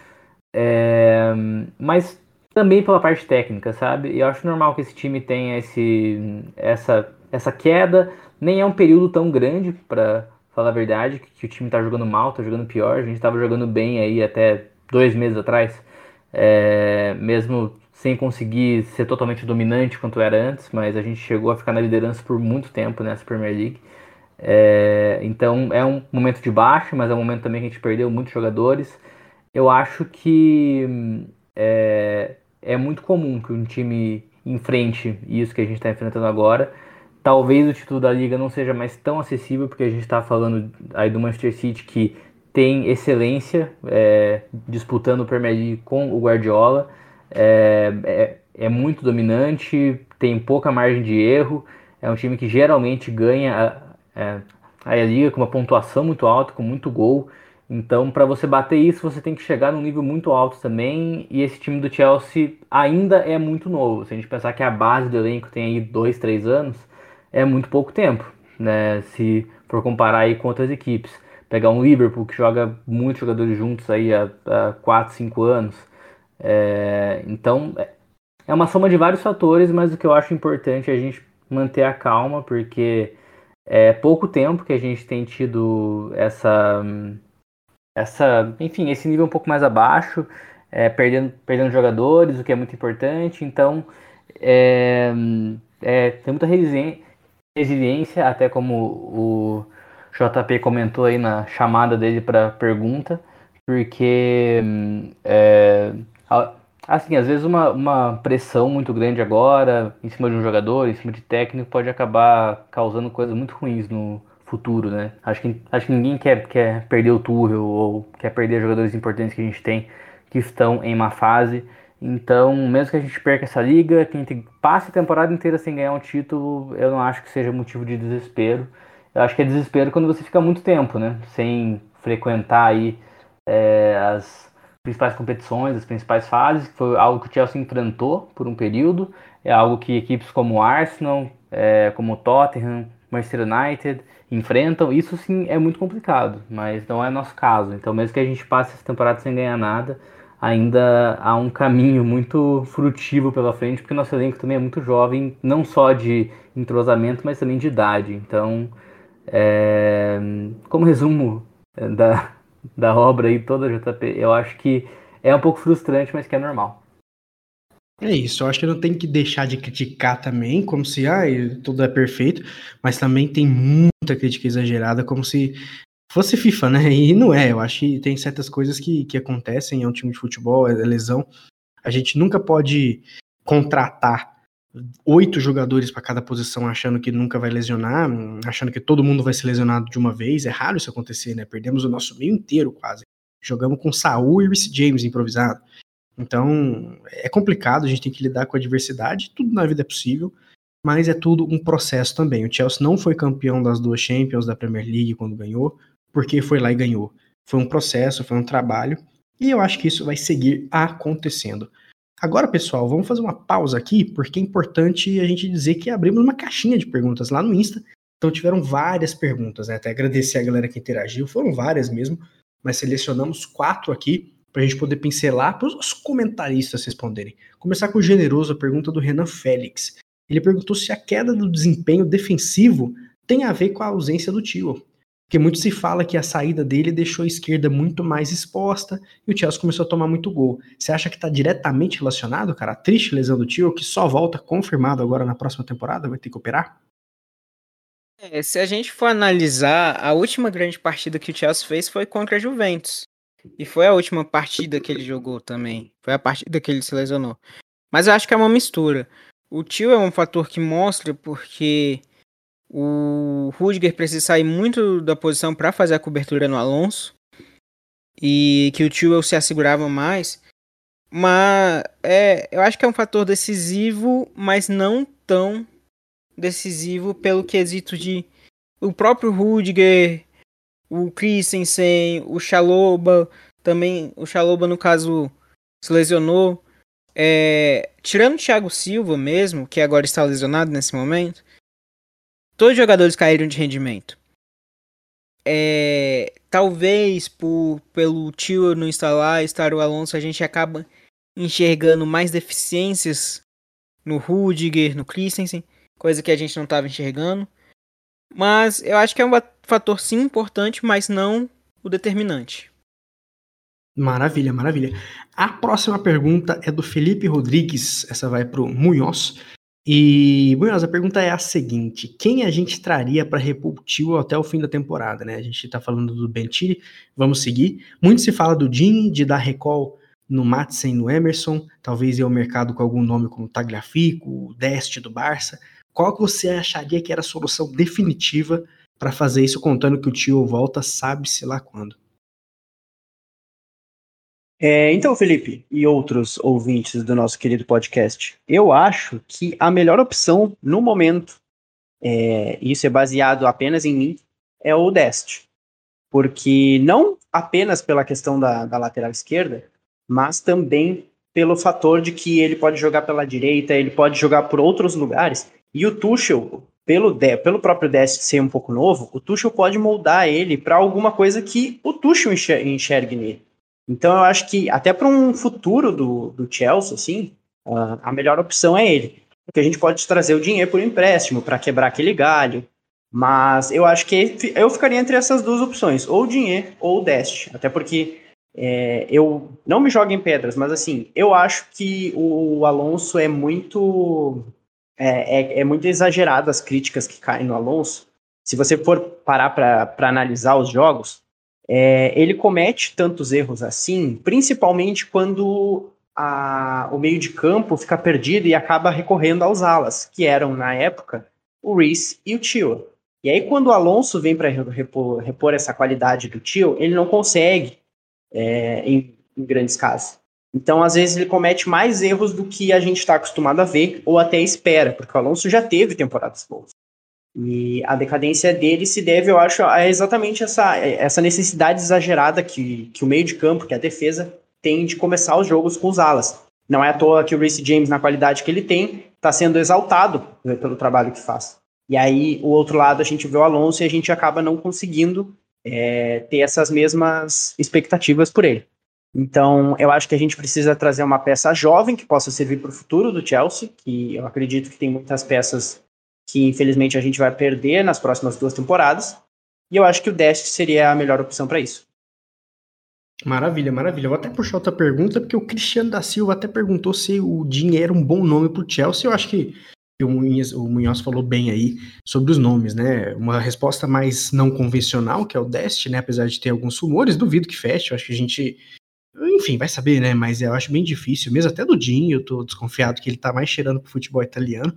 É, mas também pela parte técnica, sabe? E eu acho normal que esse time tenha esse, essa, essa queda. Nem é um período tão grande, para falar a verdade, que, que o time está jogando mal, está jogando pior. A gente estava jogando bem aí até dois meses atrás, é, mesmo sem conseguir ser totalmente dominante quanto era antes, mas a gente chegou a ficar na liderança por muito tempo nessa Premier League. É, então é um momento de baixo, mas é um momento também que a gente perdeu muitos jogadores. Eu acho que é, é muito comum que um time enfrente isso que a gente está enfrentando agora. Talvez o título da liga não seja mais tão acessível, porque a gente está falando aí do Manchester City que tem excelência é, disputando o Premier League com o Guardiola. É, é, é, muito dominante, tem pouca margem de erro. É um time que geralmente ganha a, é, a liga com uma pontuação muito alta, com muito gol. Então, para você bater isso, você tem que chegar num nível muito alto também. E esse time do Chelsea ainda é muito novo. Se a gente pensar que a base do elenco tem aí dois, três anos, é muito pouco tempo, né? Se for comparar aí com outras equipes. Pegar um Liverpool que joga muitos jogadores juntos aí há, há 4, 5 anos. É, então, é, é uma soma de vários fatores, mas o que eu acho importante é a gente manter a calma, porque é pouco tempo que a gente tem tido essa essa, enfim, esse nível um pouco mais abaixo, é, perdendo, perdendo jogadores, o que é muito importante. Então, é, é, tem muita resiliência, até como o JP comentou aí na chamada dele para pergunta, porque é, assim, às vezes uma, uma pressão muito grande agora em cima de um jogador, em cima de técnico, pode acabar causando coisas muito ruins no, futuro, né? Acho que, acho que ninguém quer, quer perder o Tuchel ou quer perder jogadores importantes que a gente tem que estão em má fase. Então, mesmo que a gente perca essa liga, que a gente passe a temporada inteira sem ganhar um título, eu não acho que seja motivo de desespero. Eu acho que é desespero quando você fica muito tempo, né? Sem frequentar aí é, as principais competições, as principais fases, que foi algo que o Chelsea enfrentou por um período. É algo que equipes como Arsenal, é, como Tottenham, Manchester United enfrentam, isso sim é muito complicado, mas não é nosso caso. Então, mesmo que a gente passe essa temporada sem ganhar nada, ainda há um caminho muito frutivo pela frente, porque nosso elenco também é muito jovem, não só de entrosamento, mas também de idade. Então, é... como resumo é, da, da obra aí toda, JP, eu acho que é um pouco frustrante, mas que é normal. É isso, eu acho que não tem que deixar de criticar também, como se ah, tudo é perfeito, mas também tem muita crítica exagerada, como se fosse FIFA, né? E não é, eu acho que tem certas coisas que, que acontecem, é um time de futebol, é lesão. A gente nunca pode contratar oito jogadores para cada posição achando que nunca vai lesionar, achando que todo mundo vai ser lesionado de uma vez. É raro isso acontecer, né? Perdemos o nosso meio inteiro quase. Jogamos com Saul e Reece James improvisado. Então, é complicado, a gente tem que lidar com a adversidade, tudo na vida é possível, mas é tudo um processo também. O Chelsea não foi campeão das duas Champions da Premier League quando ganhou, porque foi lá e ganhou. Foi um processo, foi um trabalho, e eu acho que isso vai seguir acontecendo. Agora, pessoal, vamos fazer uma pausa aqui, porque é importante a gente dizer que abrimos uma caixinha de perguntas lá no Insta. Então tiveram várias perguntas, né? Até agradecer a galera que interagiu, foram várias mesmo, mas selecionamos quatro aqui para a gente poder pincelar, para os comentaristas responderem. Começar com o generoso, a pergunta do Renan Félix. Ele perguntou se a queda do desempenho defensivo tem a ver com a ausência do Tio. Porque muito se fala que a saída dele deixou a esquerda muito mais exposta e o Chelsea começou a tomar muito gol. Você acha que está diretamente relacionado, cara? A triste lesão do Tio, que só volta confirmado agora na próxima temporada, vai ter que operar? É, se a gente for analisar, a última grande partida que o Chelsea fez foi contra a Juventus. E foi a última partida que ele jogou também. Foi a partida que ele se lesionou. Mas eu acho que é uma mistura. O tio é um fator que mostra porque o Rudiger precisa sair muito da posição para fazer a cobertura no Alonso. E que o tio se assegurava mais. Mas é, eu acho que é um fator decisivo, mas não tão decisivo pelo quesito de o próprio Rudiger o Christensen, o Chaloba, também o Chaloba no caso se lesionou. É, tirando o Thiago Silva mesmo, que agora está lesionado nesse momento, todos os jogadores caíram de rendimento. É, talvez por, pelo tio não lá, estar o Alonso, a gente acaba enxergando mais deficiências no Rudiger, no Christensen, coisa que a gente não estava enxergando. Mas eu acho que é um fator sim importante, mas não o determinante. Maravilha, maravilha. A próxima pergunta é do Felipe Rodrigues. Essa vai para o Munhoz. E, Munhoz, a pergunta é a seguinte: quem a gente traria para repor o Tio até o fim da temporada? Né? A gente está falando do Bentiri, vamos seguir. Muito se fala do Dini, de dar recall no Matsen, no Emerson, talvez ir ao mercado com algum nome como Tagliafico, Deste do Barça. Qual que você acharia que era a solução definitiva para fazer isso, contando que o tio volta, sabe-se lá quando? É, então, Felipe e outros ouvintes do nosso querido podcast, eu acho que a melhor opção no momento, é, isso é baseado apenas em mim, é o Dest. porque não apenas pela questão da, da lateral esquerda, mas também pelo fator de que ele pode jogar pela direita, ele pode jogar por outros lugares. E o Tuchel, pelo, pelo próprio Dest ser um pouco novo, o Tuchel pode moldar ele para alguma coisa que o Tuchel enxergue nele. Então eu acho que até para um futuro do, do Chelsea, assim, uh, a melhor opção é ele. Porque a gente pode trazer o dinheiro por empréstimo para quebrar aquele galho, mas eu acho que eu ficaria entre essas duas opções, ou o Dinhe ou o Dest. Até porque é, eu não me jogo em pedras, mas assim, eu acho que o Alonso é muito. É, é, é muito exagerado as críticas que caem no Alonso. Se você for parar para analisar os jogos, é, ele comete tantos erros assim, principalmente quando a, o meio de campo fica perdido e acaba recorrendo aos alas, que eram, na época, o Reese e o Tio. E aí, quando o Alonso vem para repor, repor, essa qualidade do tio, ele não consegue é, em, em, grandes casos. Então, às vezes, ele comete mais erros do que a gente está acostumado a ver, ou até espera, porque o Alonso já teve temporadas boas. E a decadência dele se deve, eu acho, a exatamente essa, essa necessidade exagerada que, que o meio de campo, que a defesa, tem de começar os jogos com os alas. Não é à toa que o Reece James, na qualidade que ele tem, está sendo exaltado pelo trabalho que faz. E aí, o outro lado, a gente vê o Alonso e a gente acaba não conseguindo é, ter essas mesmas expectativas por ele. Então, eu acho que a gente precisa trazer uma peça jovem que possa servir para o futuro do Chelsea, que eu acredito que tem muitas peças que, infelizmente, a gente vai perder nas próximas duas temporadas. E eu acho que o Dest seria a melhor opção para isso. Maravilha, maravilha. vou até puxar outra pergunta, porque o Cristiano da Silva até perguntou se o Dinho era um bom nome para o Chelsea. Eu acho que o Munhoz, o Munhoz falou bem aí sobre os nomes, né? Uma resposta mais não convencional, que é o Dest, né? Apesar de ter alguns rumores, duvido que feche. Eu acho que a gente. Enfim, vai saber, né? Mas eu acho bem difícil, mesmo até do Dinho, eu tô desconfiado que ele tá mais cheirando pro futebol italiano.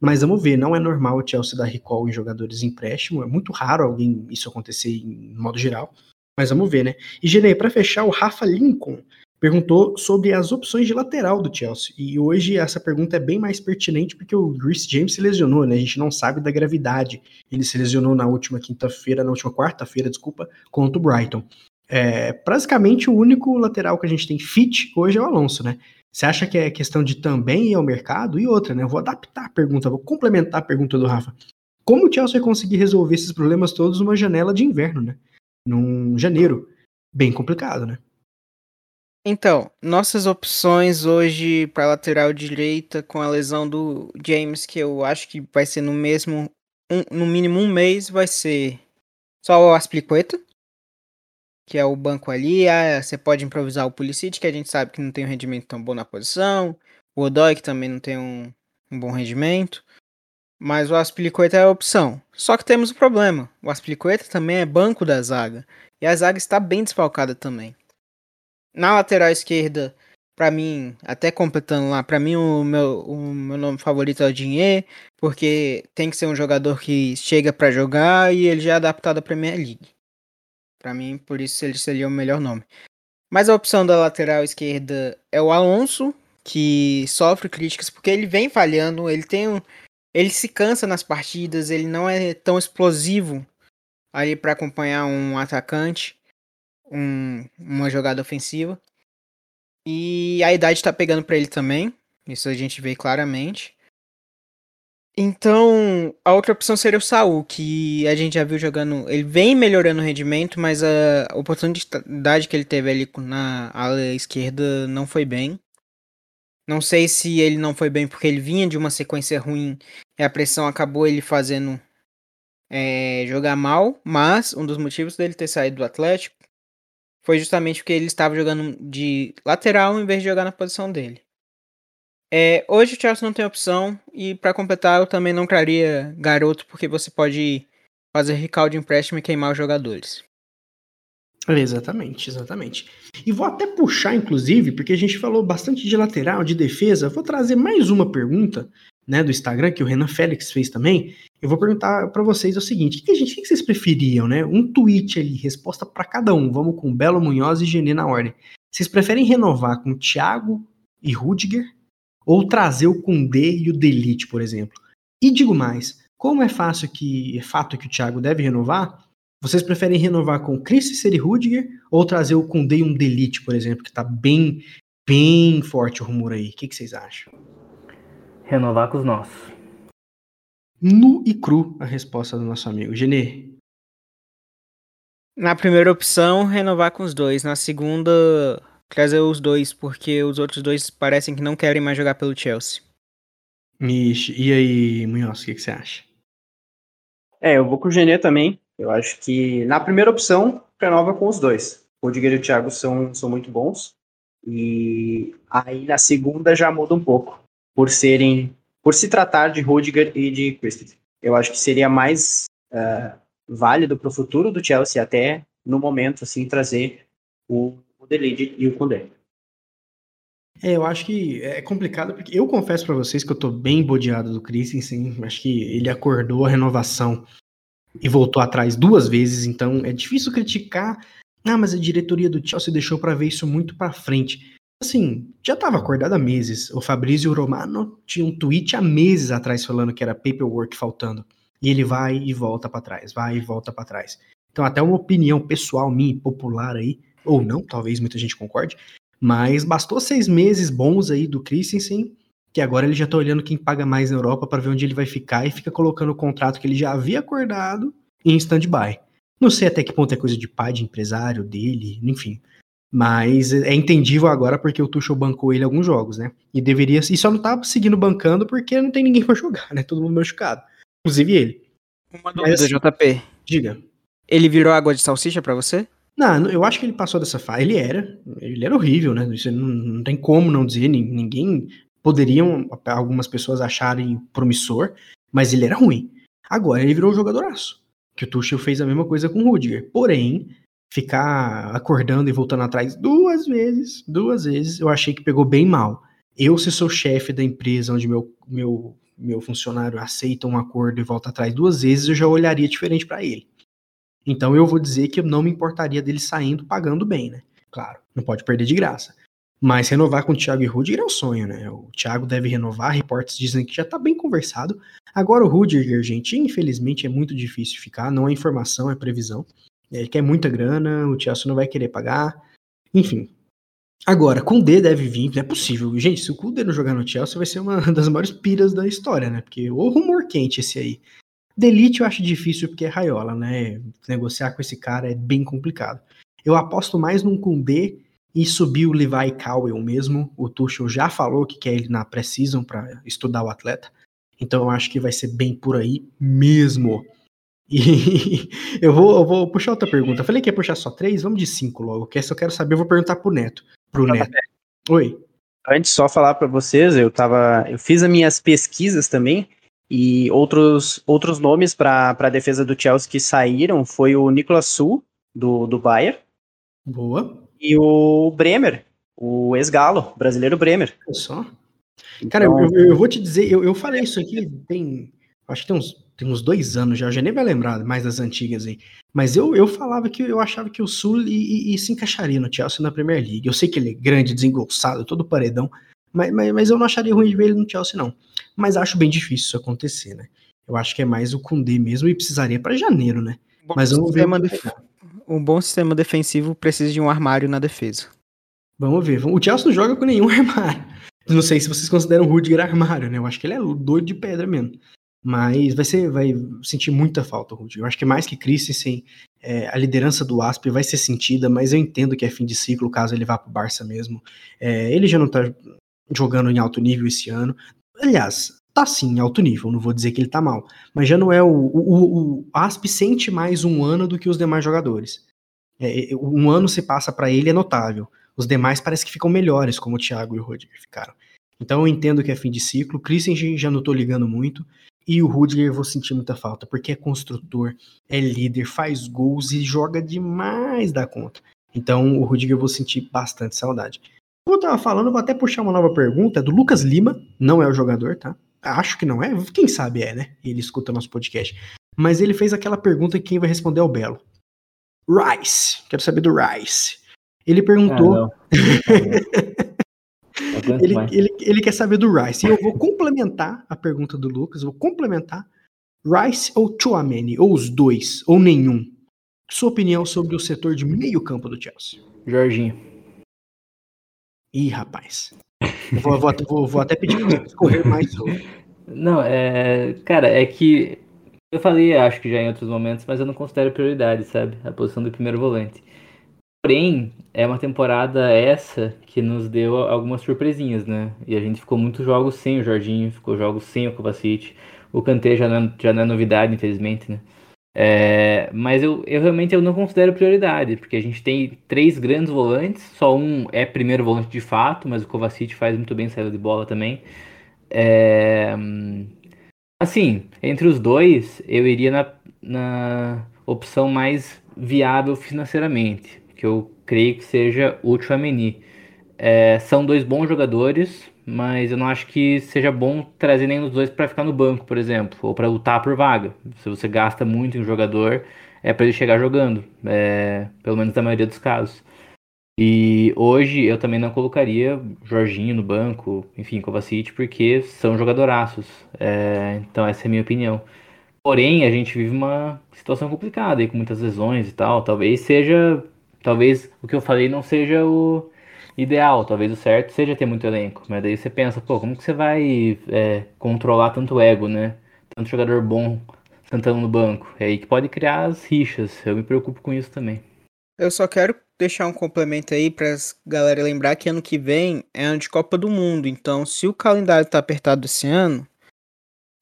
Mas vamos ver, não é normal o Chelsea dar recall em jogadores em empréstimo, é muito raro alguém isso acontecer em modo geral. Mas vamos ver, né? E Genei, para fechar, o Rafa Lincoln perguntou sobre as opções de lateral do Chelsea. E hoje essa pergunta é bem mais pertinente porque o Chris James se lesionou, né? A gente não sabe da gravidade. Ele se lesionou na última quinta-feira, na última quarta-feira, desculpa, contra o Brighton. É, basicamente, o único lateral que a gente tem fit hoje é o Alonso, né? Você acha que é questão de também ir ao mercado? E outra, né? Eu vou adaptar a pergunta, vou complementar a pergunta do Rafa. Como o Chelsea vai conseguir resolver esses problemas todos numa janela de inverno, né? Num janeiro. Bem complicado, né? Então, nossas opções hoje para lateral direita com a lesão do James, que eu acho que vai ser no mesmo, um, no mínimo um mês, vai ser só o Aspliqueta, que é o banco ali. Ah, você pode improvisar o Pulisic, que a gente sabe que não tem um rendimento tão bom na posição. O Odoi, que também não tem um, um bom rendimento. Mas o Aspliqueta é a opção. Só que temos um problema. O Aspliqueta também é banco da zaga. E a zaga está bem desfalcada também. Na lateral esquerda, para mim, até completando lá, para mim o meu, o meu nome favorito é o Dinhe, porque tem que ser um jogador que chega para jogar e ele já é adaptado à Premier League. Para mim, por isso ele seria o melhor nome. Mas a opção da lateral esquerda é o Alonso, que sofre críticas porque ele vem falhando, ele tem um, ele se cansa nas partidas, ele não é tão explosivo ali para acompanhar um atacante um, uma jogada ofensiva. E a idade tá pegando para ele também. Isso a gente vê claramente. Então, a outra opção seria o Saul, que a gente já viu jogando. Ele vem melhorando o rendimento, mas a oportunidade que ele teve ali na ala esquerda não foi bem. Não sei se ele não foi bem porque ele vinha de uma sequência ruim e a pressão acabou ele fazendo é, jogar mal, mas um dos motivos dele ter saído do Atlético foi justamente porque ele estava jogando de lateral em vez de jogar na posição dele. É, hoje o Chelsea não tem opção e para completar eu também não traria garoto porque você pode fazer recall de empréstimo e queimar os jogadores. Exatamente, exatamente. E vou até puxar, inclusive, porque a gente falou bastante de lateral, de defesa. Vou trazer mais uma pergunta né, do Instagram, que o Renan Félix fez também, eu vou perguntar para vocês o seguinte: o que, o que vocês preferiam, né? Um tweet ali, resposta para cada um. Vamos com Belo Munhoz e Genê na ordem. Vocês preferem renovar com Thiago e Rudiger ou trazer o Kundê e o Delite, por exemplo? E digo mais, como é fácil que é fato que o Thiago deve renovar, Vocês preferem renovar com Christensen e Rudiger ou trazer o Koundé e um Delite, por exemplo, que tá bem, bem forte o rumor aí? O que, que vocês acham? Renovar com os nossos. Nu e cru a resposta do nosso amigo. Genê. Na primeira opção, renovar com os dois. Na segunda, trazer os dois, porque os outros dois parecem que não querem mais jogar pelo Chelsea. Mish, e aí, Munhoz, o que, que você acha? É, eu vou com o Genê também. Eu acho que na primeira opção, renova com os dois. O e o Thiago são, são muito bons. E aí na segunda já muda um pouco. Por serem. Por se tratar de Rudiger e de Christensen. Eu acho que seria mais uh, válido para o futuro do Chelsea até no momento assim trazer o, o e o Koundé. É, eu acho que é complicado, porque eu confesso para vocês que eu tô bem bodeado do Christensen. Acho que ele acordou a renovação e voltou atrás duas vezes, então é difícil criticar. Ah, mas a diretoria do Chelsea deixou para ver isso muito para frente. Assim, já estava acordado há meses. O Fabrício Romano tinha um tweet há meses atrás falando que era paperwork faltando. E ele vai e volta para trás, vai e volta para trás. Então, até uma opinião pessoal minha, popular aí, ou não, talvez muita gente concorde, mas bastou seis meses bons aí do Christensen, que agora ele já tá olhando quem paga mais na Europa para ver onde ele vai ficar e fica colocando o contrato que ele já havia acordado em stand-by. Não sei até que ponto é coisa de pai, de empresário dele, enfim. Mas é entendível agora porque o Tuchel bancou ele alguns jogos, né? E deveria. E só não tá seguindo bancando porque não tem ninguém *laughs* para jogar, né? Todo mundo machucado. Inclusive ele. Uma dúvida, Mas, JP. Diga. Ele virou água de salsicha para você? Não, eu acho que ele passou dessa fase. Ele era. Ele era horrível, né? Isso não, não tem como não dizer. Ninguém. Poderiam algumas pessoas acharem promissor, mas ele era ruim. Agora ele virou um jogadoraço. Que o Tuchel fez a mesma coisa com o Rudiger. Porém, ficar acordando e voltando atrás duas vezes, duas vezes, eu achei que pegou bem mal. Eu, se sou chefe da empresa onde meu, meu, meu funcionário aceita um acordo e volta atrás duas vezes, eu já olharia diferente para ele. Então eu vou dizer que eu não me importaria dele saindo pagando bem, né? Claro, não pode perder de graça. Mas renovar com o Thiago e Rudiger é um sonho, né? O Thiago deve renovar, reportes dizem que já tá bem conversado. Agora o Rudiger, gente, infelizmente é muito difícil ficar, não é informação, é previsão. Ele quer muita grana, o Chelsea não vai querer pagar. Enfim. Agora, com D deve vir, não é possível. Gente, se o Kudê não jogar no Chelsea, vai ser uma *laughs* das maiores piras da história, né? Porque o rumor quente esse aí. Delete eu acho difícil porque é raiola, né? Negociar com esse cara é bem complicado. Eu aposto mais num Kundê e subir o Levi Cowell mesmo. O Tuchel já falou que quer ele na pré-season para estudar o atleta. Então eu acho que vai ser bem por aí mesmo. E *laughs* eu vou, eu vou puxar outra pergunta. Eu falei que ia puxar só três, vamos de cinco logo. Que essa eu quero saber, eu vou perguntar pro Neto. Pro Neto. Oi. Antes só falar para vocês, eu tava, eu fiz as minhas pesquisas também e outros, outros nomes para a defesa do Chelsea que saíram foi o Nicolas Sul, do, do Bayern. Boa. E o Bremer, o ex-galo, brasileiro Bremer. Olha só. Cara, então... eu, eu, vou te dizer, eu, eu falei isso aqui tem. Acho que tem uns, tem uns dois anos já, eu já nem vai lembrar mais das antigas aí. Mas eu, eu falava que eu achava que o Sul e, e se encaixaria no Chelsea na Premier League. Eu sei que ele é grande, desengolçado, todo paredão, mas, mas, mas eu não acharia ruim de ver ele no Chelsea, não. Mas acho bem difícil isso acontecer, né? Eu acho que é mais o Kundê mesmo e precisaria para janeiro, né? Bom mas vamos ver. Def... Um bom sistema defensivo precisa de um armário na defesa. Vamos ver. O Chelsea não joga com nenhum *laughs* armário. Não sei se vocês consideram o Rudiger armário, né? Eu acho que ele é doido de pedra mesmo. Mas vai ser, vai sentir muita falta o Rudiger. Eu acho que mais que Christensen, é, a liderança do Asp vai ser sentida, mas eu entendo que é fim de ciclo caso ele vá pro Barça mesmo. É, ele já não tá jogando em alto nível esse ano. Aliás, tá sim em alto nível, não vou dizer que ele tá mal, mas já não é o. O, o Asp sente mais um ano do que os demais jogadores. É, é um ano se passa para ele é notável. Os demais parece que ficam melhores, como o Thiago e o Rudiger ficaram. Então eu entendo que é fim de ciclo. Christensen já não tô ligando muito. E o Rudiger eu vou sentir muita falta, porque é construtor, é líder, faz gols e joga demais da conta. Então o Rudiger eu vou sentir bastante saudade. Como eu tava falando, vou até puxar uma nova pergunta do Lucas Lima, não é o jogador, tá? Acho que não é, quem sabe é, né? Ele escuta nosso podcast. Mas ele fez aquela pergunta que quem vai responder é o Belo. Rice, quero saber do Rice. Ele perguntou. Ah, *laughs* ele, ele, ele quer saber do Rice. E eu vou complementar a pergunta do Lucas, vou complementar. Rice ou Chouameni? Ou os dois? Ou nenhum? Sua opinião sobre o setor de meio campo do Chelsea? Jorginho. Ih, rapaz. Vou, vou, vou, vou, até pedir para você correr mais. Não, é. Cara, é que. Eu falei, acho que já em outros momentos, mas eu não considero prioridade, sabe? A posição do primeiro volante. Porém, é uma temporada essa que nos deu algumas surpresinhas, né? E a gente ficou muitos jogos sem o Jorginho, ficou jogos sem o Kovacic. O Kanté já é, já não é novidade, infelizmente, né? É, mas eu, eu realmente eu não considero prioridade, porque a gente tem três grandes volantes, só um é primeiro volante de fato, mas o Kovacic faz muito bem saída de bola também. É, assim, entre os dois, eu iria na, na opção mais viável financeiramente, que eu creio que seja o Chouameni. É, são dois bons jogadores, mas eu não acho que seja bom trazer nenhum dos dois para ficar no banco, por exemplo, ou para lutar por vaga. Se você gasta muito em um jogador, é para ele chegar jogando, é, pelo menos na maioria dos casos. E hoje eu também não colocaria Jorginho no banco, enfim, Kovacic, porque são jogadoraços. É, então essa é a minha opinião. Porém, a gente vive uma situação complicada aí, com muitas lesões e tal. Talvez seja. Talvez o que eu falei não seja o ideal. Talvez o certo seja ter muito elenco. Mas daí você pensa, pô, como que você vai é, controlar tanto ego, né? Tanto jogador bom sentando no banco. É aí que pode criar as rixas. Eu me preocupo com isso também. Eu só quero deixar um complemento aí pra galera lembrar que ano que vem é ano de Copa do Mundo. Então, se o calendário tá apertado esse ano,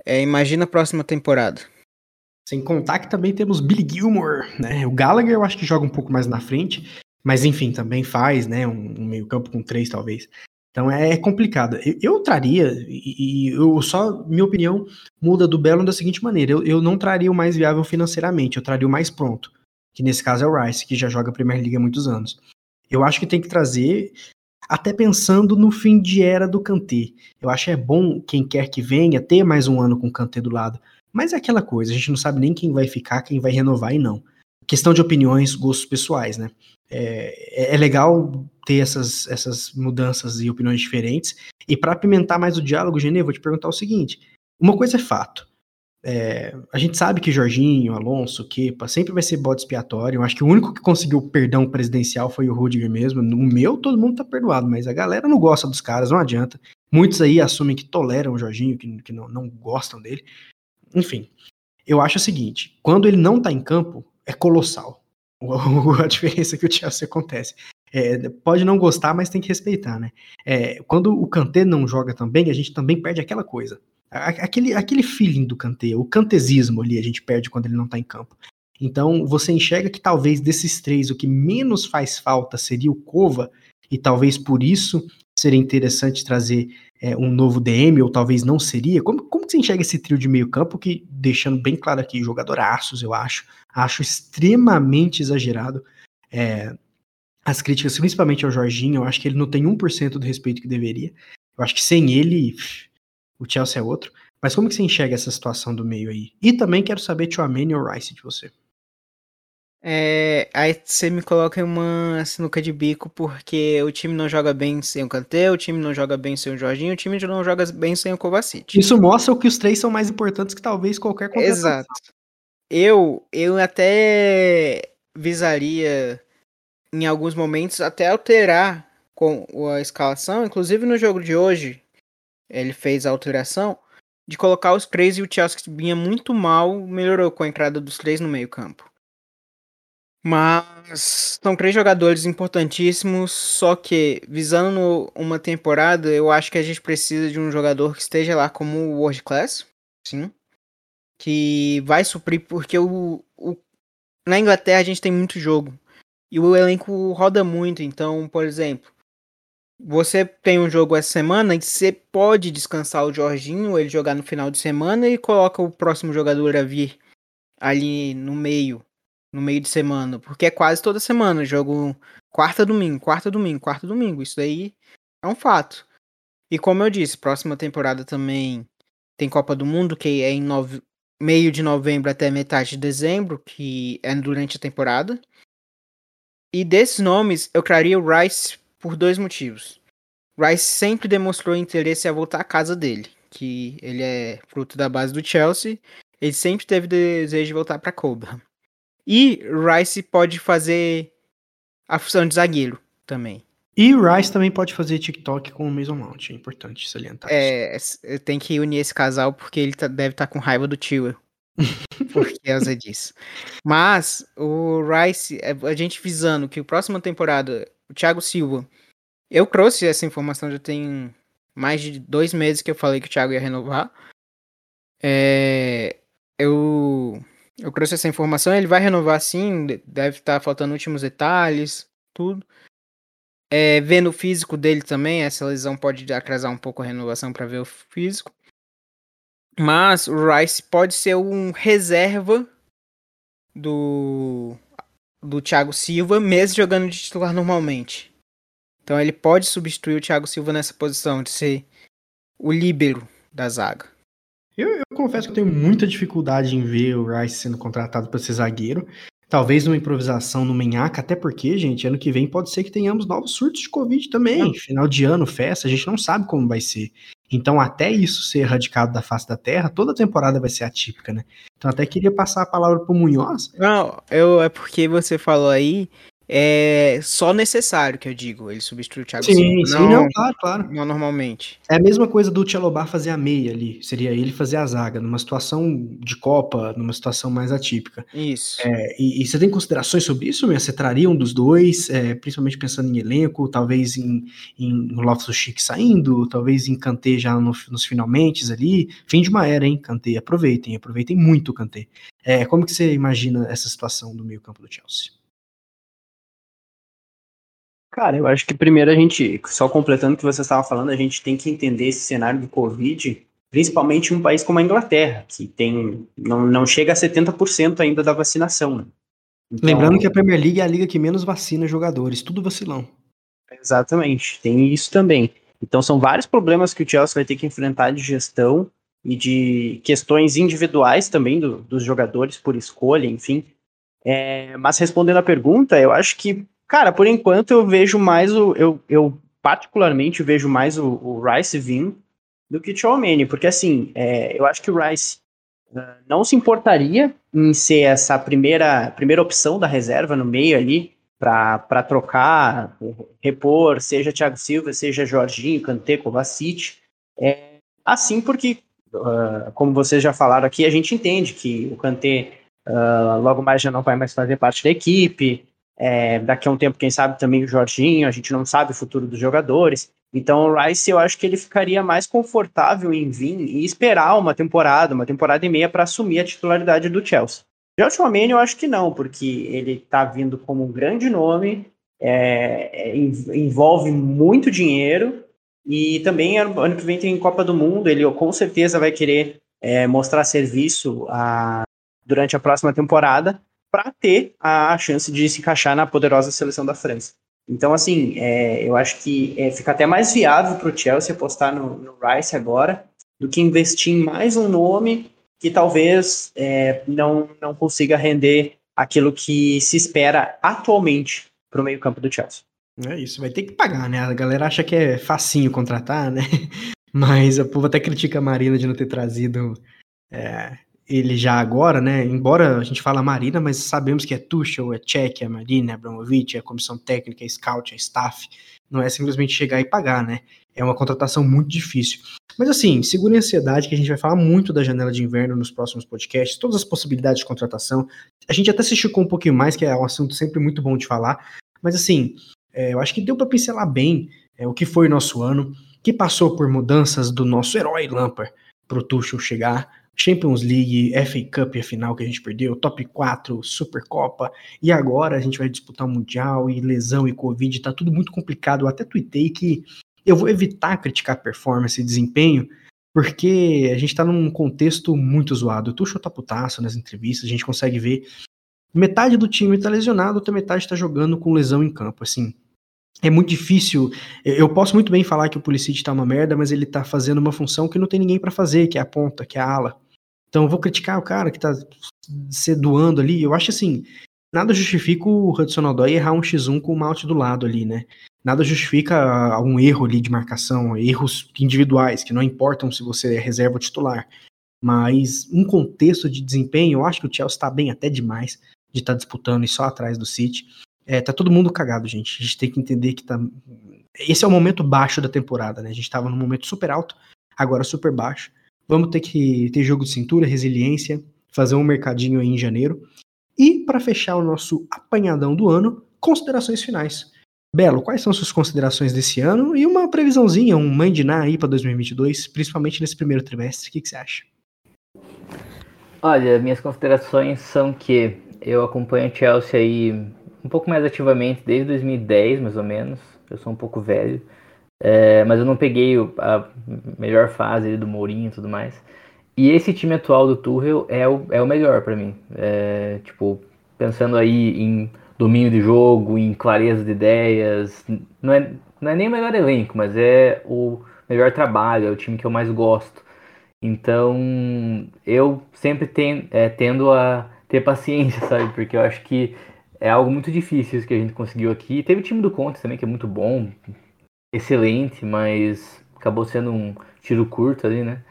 é, imagina a próxima temporada. Sem contar que também temos Billy Gilmore, né? O Gallagher eu acho que joga um pouco mais na frente. Mas enfim, também faz, né? Um, um meio-campo com três, talvez. Então é, é complicado. Eu, eu traria, e, e, eu só, minha opinião muda do Belo da seguinte maneira: eu, eu não traria o mais viável financeiramente, eu traria o mais pronto, que nesse caso é o Rice, que já joga a Premier League há muitos anos. Eu acho que tem que trazer, até pensando no fim de era do Kanté. Eu acho que é bom quem quer que venha ter mais um ano com o Kanté do lado. Mas é aquela coisa, a gente não sabe nem quem vai ficar, quem vai renovar e não. Questão de opiniões, gostos pessoais, né? É, é, é legal ter essas, essas mudanças e opiniões diferentes. E para apimentar mais o diálogo, Genê, vou te perguntar o seguinte: uma coisa é fato. É, a gente sabe que Jorginho, Alonso, Kepa sempre vai ser bode expiatório. Eu acho que o único que conseguiu perdão presidencial foi o Rudiger mesmo. No meu, todo mundo tá perdoado, mas a galera não gosta dos caras, não adianta. Muitos aí assumem que toleram o Jorginho, que, que não, não gostam dele. Enfim, eu acho o seguinte: quando ele não tá em campo, é colossal. a diferença que o Chelsea acontece. É, pode não gostar, mas tem que respeitar, né? É, quando o Kanté não joga também, a gente também perde aquela coisa. Aquele, aquele feeling do Kanté, o cantesismo ali, a gente perde quando ele não tá em campo. Então, você enxerga que talvez desses três, o que menos faz falta seria o Kova, e talvez por isso seria interessante trazer é, um novo DM, ou talvez não seria? Como, como você enxerga esse trio de meio campo que, deixando bem claro aqui, jogadoraços, eu acho, acho extremamente exagerado é, as críticas, principalmente ao Jorginho, eu acho que ele não tem 1% do respeito que deveria, eu acho que sem ele, o Chelsea é outro, mas como que você enxerga essa situação do meio aí? E também quero saber Chouameni ou Rice de você. É, aí você me coloca em uma sinuca de bico porque o time não joga bem sem o Kanté, o time não joga bem sem o Jorginho, o time não joga bem sem o Kovacic. Isso mostra que os três são mais importantes que talvez qualquer contratação. Exato. Eu, eu até visaria em alguns momentos até alterar com a escalação, inclusive no jogo de hoje ele fez a alteração de colocar os três e o Chelsea que vinha muito mal melhorou com a entrada dos três no meio campo. Mas são três jogadores importantíssimos, só que visando uma temporada, eu acho que a gente precisa de um jogador que esteja lá como world class, sim, que vai suprir porque o, o na Inglaterra a gente tem muito jogo e o elenco roda muito, então, por exemplo, você tem um jogo essa semana e você pode descansar o Jorginho, ele jogar no final de semana e coloca o próximo jogador a vir ali no meio no meio de semana, porque é quase toda semana, jogo quarta domingo, quarta domingo, quarta domingo, isso daí é um fato. E como eu disse, próxima temporada também tem Copa do Mundo, que é em nove... meio de novembro até metade de dezembro, que é durante a temporada. E desses nomes, eu criaria o Rice por dois motivos. Rice sempre demonstrou interesse a voltar à casa dele, que ele é fruto da base do Chelsea. Ele sempre teve desejo de voltar para Cobham. E Rice pode fazer a função de zagueiro também. E o Rice também pode fazer TikTok com o Mason Mount, é importante salientar é, isso. É, tem que unir esse casal porque ele tá, deve estar tá com raiva do tio. *laughs* por causa disso. Mas o Rice, é, a gente visando que o próxima temporada, o Thiago Silva, eu trouxe essa informação já tem mais de dois meses que eu falei que o Thiago ia renovar. É, eu, eu trouxe essa informação, ele vai renovar sim, deve estar tá faltando últimos detalhes, tudo. É, vendo o físico dele também, essa lesão pode atrasar um pouco a renovação para ver o físico. Mas o Rice pode ser um reserva do do Thiago Silva, mesmo jogando de titular normalmente. Então ele pode substituir o Thiago Silva nessa posição de ser o líbero da zaga. Eu, eu confesso que eu tenho muita dificuldade em ver o Rice sendo contratado para ser zagueiro. Talvez numa improvisação no Menhaca, até porque, gente, ano que vem pode ser que tenhamos novos surtos de Covid também. Final de ano, festa, a gente não sabe como vai ser. Então, até isso ser erradicado da face da Terra, toda a temporada vai ser atípica, né? Então, até queria passar a palavra pro Munhoz. Não, eu, é porque você falou aí é só necessário que eu digo. Ele substitui o Thiago sim, Silva. Sim, não, não, claro, claro. Não normalmente. É a mesma coisa do Tchelobar fazer a meia ali. Seria ele fazer a zaga, numa situação de Copa, numa situação mais atípica. Isso. É, e, e, você tem considerações sobre isso, Você traria um dos dois, é, principalmente pensando em elenco, talvez em, em Loftus Chic saindo, talvez em Kanté já no, nos finalmente ali. Fim de uma era, hein, Kanté. Aproveitem, aproveitem muito o Kanté. É, como que você imagina essa situação do meio campo do Chelsea? Cara, eu acho que primeiro a gente, só completando o que você estava falando, a gente tem que entender esse cenário do Covid, principalmente em um país como a Inglaterra, que tem não, não chega a 70% ainda da vacinação. Né? Então, Lembrando que a Premier League é a liga que menos vacina jogadores, tudo vacilão. Exatamente, tem isso também. Então são vários problemas que o Chelsea vai ter que enfrentar de gestão e de questões individuais também do, dos jogadores por escolha, enfim. É, mas respondendo a pergunta, eu acho que Cara, por enquanto eu vejo mais o. Eu, eu particularmente vejo mais o, o Rice vindo do que o Chouameni, porque assim, é, eu acho que o Rice uh, não se importaria em ser essa primeira, primeira opção da reserva no meio ali para trocar, repor, seja Thiago Silva, seja Jorginho, Kanté, Kovacic. É, assim porque, uh, como vocês já falaram aqui, a gente entende que o Kanté uh, logo mais já não vai mais fazer parte da equipe, é, daqui a um tempo, quem sabe também o Jorginho, a gente não sabe o futuro dos jogadores. Então o Rice, eu acho que ele ficaria mais confortável em vir e esperar uma temporada, uma temporada e meia para assumir a titularidade do Chelsea. Já o eu acho que não, porque ele está vindo como um grande nome, é, é, envolve muito dinheiro e também ano que vem tem Copa do Mundo, ele com certeza vai querer é, mostrar serviço a, durante a próxima temporada para ter a chance de se encaixar na poderosa seleção da França. Então, assim, é, eu acho que é, fica até mais viável para o Chelsea apostar no, no, Rice agora do que investir em mais um nome que talvez é, não, não consiga render aquilo que se espera atualmente para o meio-campo do Chelsea. É isso, vai ter que pagar, né? A galera acha que é facinho contratar, né? *laughs* Mas o povo até critica a Marina de não ter trazido é, ele já agora, né? Embora a gente fala Marina, mas sabemos que é Tuchel, é Czech, é Marina, é Abramovich, é comissão técnica, é scout, é staff. Não é simplesmente chegar e pagar, né? É uma contratação muito difícil. Mas assim, segure a ansiedade que a gente vai falar muito da janela de inverno nos próximos podcasts, todas as possibilidades de contratação. A gente até se esticou um pouquinho mais, que é um assunto sempre muito bom de falar. Mas assim, é, eu acho que deu para pincelar bem é, o que foi o nosso ano, que passou por mudanças do nosso herói Lampard para o Tuchel chegar, Champions League, FA Cup, a final que a gente perdeu, top 4, Supercopa, e agora a gente vai disputar o Mundial, e lesão e Covid, tá tudo muito complicado. Eu até tuitei que eu vou evitar criticar performance e desempenho, porque a gente tá num contexto muito zoado. O Tuchel tá putaço nas entrevistas, a gente consegue ver metade do time tá lesionado, outra metade tá jogando com lesão em campo, assim. É muito difícil. Eu posso muito bem falar que o Pulisic tá uma merda, mas ele tá fazendo uma função que não tem ninguém para fazer, que é a ponta, que é a ala. Então vou criticar o cara que tá se doando ali. Eu acho assim, nada justifica o Hudson Odoi errar um X1 com o Malte do lado ali, né? Nada justifica algum erro ali de marcação, erros individuais, que não importam se você é reserva ou titular. Mas um contexto de desempenho, eu acho que o Chelsea está bem até demais. de estar tá disputando e só atrás do City. É, tá todo mundo cagado, gente. A gente tem que entender que tá. Esse é o momento baixo da temporada, né? A gente tava num momento super alto, agora super baixo. Vamos ter que ter jogo de cintura, resiliência, fazer um mercadinho aí em janeiro. E para fechar o nosso apanhadão do ano, considerações finais. Belo, quais são suas considerações desse ano e uma previsãozinha, um mandiná aí para 2022, principalmente nesse primeiro trimestre? O que, que você acha? Olha, minhas considerações são que eu acompanho o Chelsea aí um pouco mais ativamente desde 2010, mais ou menos. Eu sou um pouco velho, é, mas eu não peguei a melhor fase do Mourinho e tudo mais. E esse time atual do Tuchel é o, é o melhor para mim. É, tipo, pensando aí em domínio de jogo, em clareza de ideias, não é, não é nem o melhor elenco, mas é o melhor trabalho, é o time que eu mais gosto. Então, eu sempre ten, é, tendo a ter paciência, *laughs* sabe? Porque eu acho que é algo muito difícil isso que a gente conseguiu aqui. Teve o time do Conte também, que é muito bom, excelente, mas acabou sendo um tiro curto ali, né?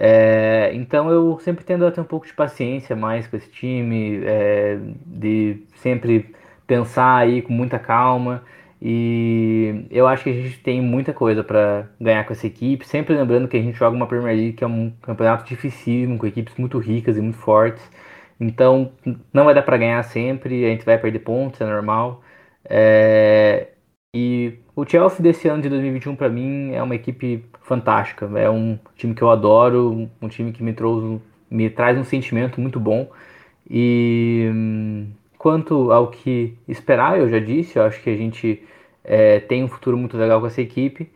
É, então eu sempre tendo a ter um pouco de paciência mais com esse time, é, de sempre pensar aí com muita calma. E eu acho que a gente tem muita coisa para ganhar com essa equipe. Sempre lembrando que a gente joga uma Premier League que é um campeonato dificílimo, com equipes muito ricas e muito fortes. Então não vai dar para ganhar sempre, a gente vai perder pontos, é normal. É... E o Chelsea desse ano de 2021 para mim é uma equipe fantástica. É um time que eu adoro, um time que me trouxe, me traz um sentimento muito bom. E hum, quanto ao que esperar, eu já disse, eu acho que a gente é, tem um futuro muito legal com essa equipe.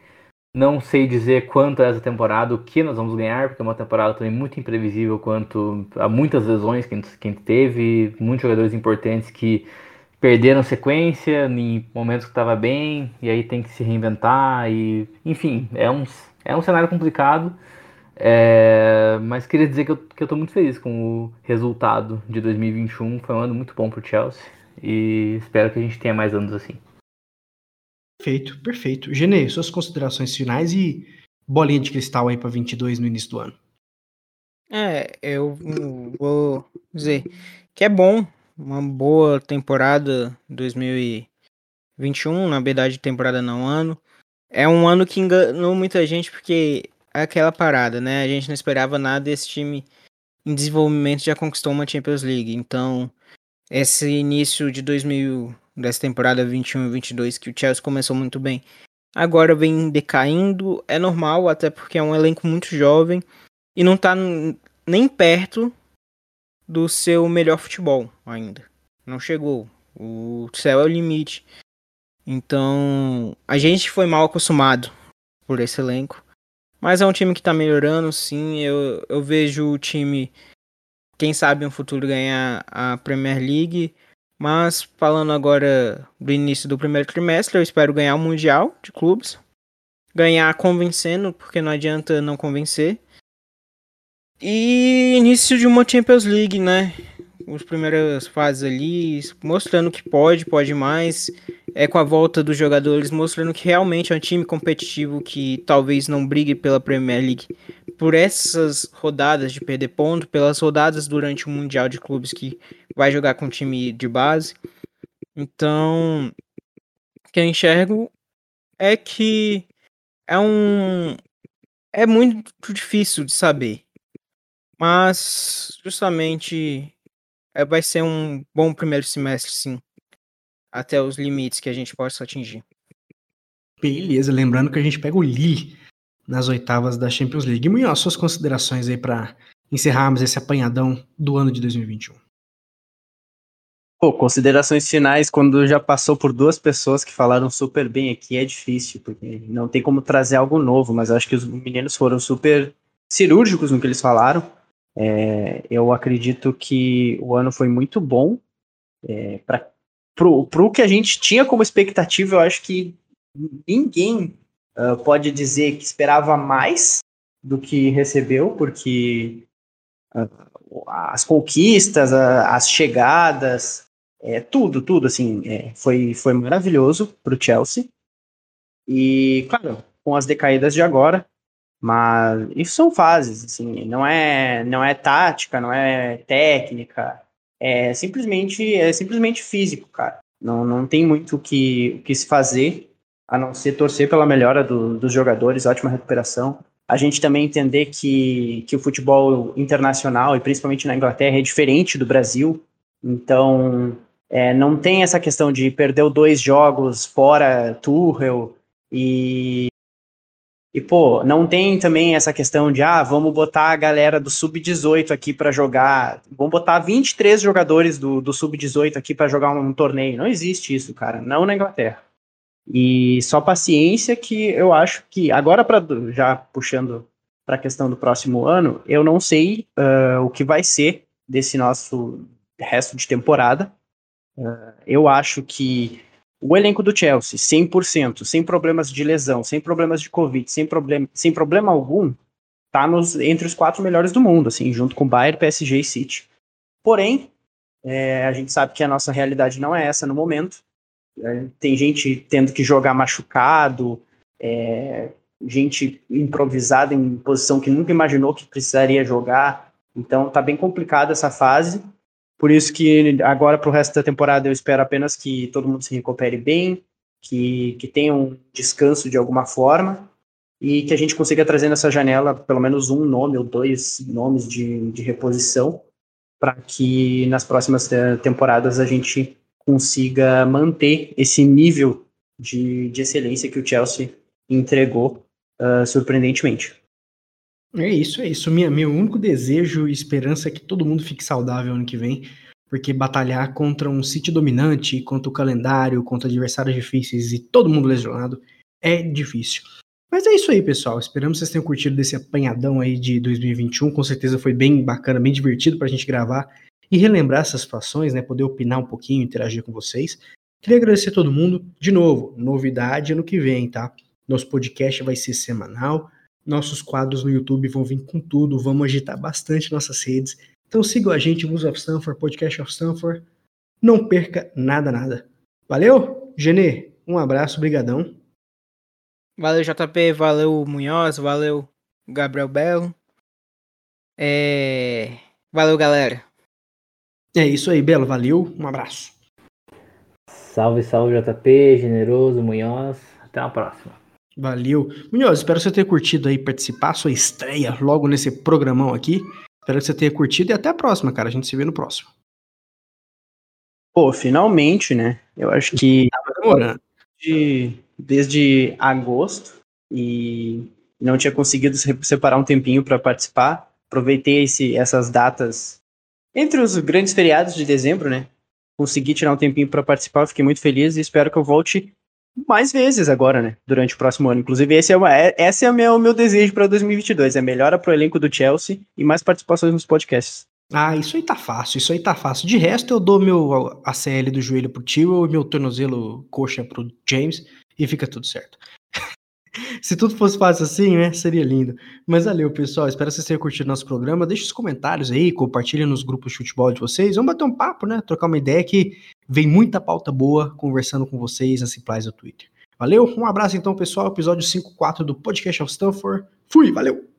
Não sei dizer quanto essa temporada, o que nós vamos ganhar, porque é uma temporada também muito imprevisível quanto a muitas lesões que a gente, que a gente teve, muitos jogadores importantes que perderam sequência em momentos que estava bem, e aí tem que se reinventar, e enfim, é um, é um cenário complicado, é, mas queria dizer que eu, que eu tô muito feliz com o resultado de 2021, foi um ano muito bom para o Chelsea, e espero que a gente tenha mais anos assim. Perfeito, perfeito. Genê, suas considerações finais e bolinha de cristal aí para 22 no início do ano. É, eu vou dizer que é bom, uma boa temporada 2021, na verdade temporada não ano. É um ano que enganou muita gente porque é aquela parada, né? A gente não esperava nada desse time em desenvolvimento já conquistou uma Champions League. Então, esse início de 2000 dessa temporada 21 e 22 que o Chelsea começou muito bem. Agora vem decaindo, é normal, até porque é um elenco muito jovem e não tá nem perto do seu melhor futebol ainda. Não chegou. O céu é o limite. Então, a gente foi mal acostumado por esse elenco. Mas é um time que tá melhorando, sim. Eu, eu vejo o time, quem sabe no futuro, ganhar a Premier League. Mas falando agora do início do primeiro trimestre, eu espero ganhar o Mundial de clubes. Ganhar convencendo, porque não adianta não convencer. E início de uma Champions League, né? As primeiras fases ali, mostrando que pode, pode mais. É com a volta dos jogadores, mostrando que realmente é um time competitivo que talvez não brigue pela Premier League por essas rodadas de perder ponto, pelas rodadas durante o Mundial de Clubes que vai jogar com time de base. Então, o que eu enxergo é que é um. É muito difícil de saber. Mas, justamente, é, vai ser um bom primeiro semestre, sim. Até os limites que a gente possa atingir. Beleza, lembrando que a gente pega o Lille nas oitavas da Champions League. E Munhoz, suas considerações aí para encerrarmos esse apanhadão do ano de 2021. Pô, considerações finais, quando já passou por duas pessoas que falaram super bem aqui, é difícil, porque não tem como trazer algo novo, mas acho que os meninos foram super cirúrgicos no que eles falaram. É, eu acredito que o ano foi muito bom. É, para pro, pro que a gente tinha como expectativa, eu acho que ninguém uh, pode dizer que esperava mais do que recebeu, porque uh, as conquistas, uh, as chegadas, é, tudo, tudo, assim, é, foi, foi maravilhoso para o Chelsea. E, claro, com as decaídas de agora, mas isso são fases, assim, não é, não é tática, não é técnica, é simplesmente é simplesmente físico, cara. Não, não tem muito o que, o que se fazer, a não ser torcer pela melhora do, dos jogadores, ótima recuperação. A gente também entender que, que o futebol internacional, e principalmente na Inglaterra, é diferente do Brasil. Então, é, não tem essa questão de perder dois jogos fora Tuchel e e, pô, não tem também essa questão de, ah, vamos botar a galera do Sub-18 aqui para jogar. Vamos botar 23 jogadores do, do Sub-18 aqui para jogar um, um, torneio. Não existe isso, cara. Não na Inglaterra. E só paciência que eu acho que, agora, pra, já puxando para a questão do próximo ano, eu não sei uh, o que vai ser desse nosso resto de temporada. Uh, eu acho que o elenco do Chelsea, 100%, sem problemas de lesão, sem problemas de Covid, sem, problem sem problema algum, tá nos, entre os quatro melhores do mundo, assim, junto com Bayern, PSG e City. Porém, é, a gente sabe que a nossa realidade não é essa no momento. É, tem gente tendo que jogar machucado, é, gente improvisada em posição que nunca imaginou que precisaria jogar. Então tá bem complicada essa fase. Por isso que agora para o resto da temporada eu espero apenas que todo mundo se recupere bem, que, que tenha um descanso de alguma forma e que a gente consiga trazer nessa janela pelo menos um nome ou dois nomes de, de reposição para que nas próximas temporadas a gente consiga manter esse nível de, de excelência que o Chelsea entregou uh, surpreendentemente. É isso, é isso. Minha, meu único desejo e esperança é que todo mundo fique saudável ano que vem, porque batalhar contra um City dominante, contra o calendário, contra adversários difíceis e todo mundo lesionado é difícil. Mas é isso aí, pessoal. Esperamos que vocês tenham curtido desse apanhadão aí de 2021. Com certeza foi bem bacana, bem divertido pra gente gravar e relembrar essas situações, né? Poder opinar um pouquinho, interagir com vocês. Queria agradecer a todo mundo. De novo, novidade ano que vem, tá? Nosso podcast vai ser semanal. Nossos quadros no YouTube vão vir com tudo, vamos agitar bastante nossas redes. Então sigam a gente, News of Stanford, Podcast of Stanford. Não perca nada, nada. Valeu? Genê, um abraço, brigadão. Valeu, JP, valeu, Munhoz, valeu, Gabriel Belo. É... Valeu, galera. É isso aí, Belo, valeu, um abraço. Salve, salve, JP, Generoso, Munhoz. Até a próxima. Valeu. Munhoz, espero que você tenha curtido aí participar, sua estreia logo nesse programão aqui. Espero que você tenha curtido e até a próxima, cara. A gente se vê no próximo. Pô, finalmente, né? Eu acho que *laughs* de, desde agosto e não tinha conseguido separar um tempinho para participar. Aproveitei esse, essas datas entre os grandes feriados de dezembro, né? Consegui tirar um tempinho para participar, fiquei muito feliz e espero que eu volte mais vezes agora, né? Durante o próximo ano. Inclusive, esse é, uma, é, esse é o meu, meu desejo para 2022. É melhora pro elenco do Chelsea e mais participações nos podcasts. Ah, isso aí tá fácil, isso aí tá fácil. De resto, eu dou meu ACL do joelho pro Tio e meu tornozelo coxa pro James e fica tudo certo. *laughs* Se tudo fosse fácil assim, né? Seria lindo. Mas valeu, pessoal. Espero que vocês tenham curtido nosso programa. Deixe os comentários aí, compartilhem nos grupos de futebol de vocês. Vamos bater um papo, né? Trocar uma ideia que vem muita pauta boa conversando com vocês nas replies do Twitter. Valeu, um abraço então, pessoal. Episódio 54 do Podcast of Stanford. Fui, valeu!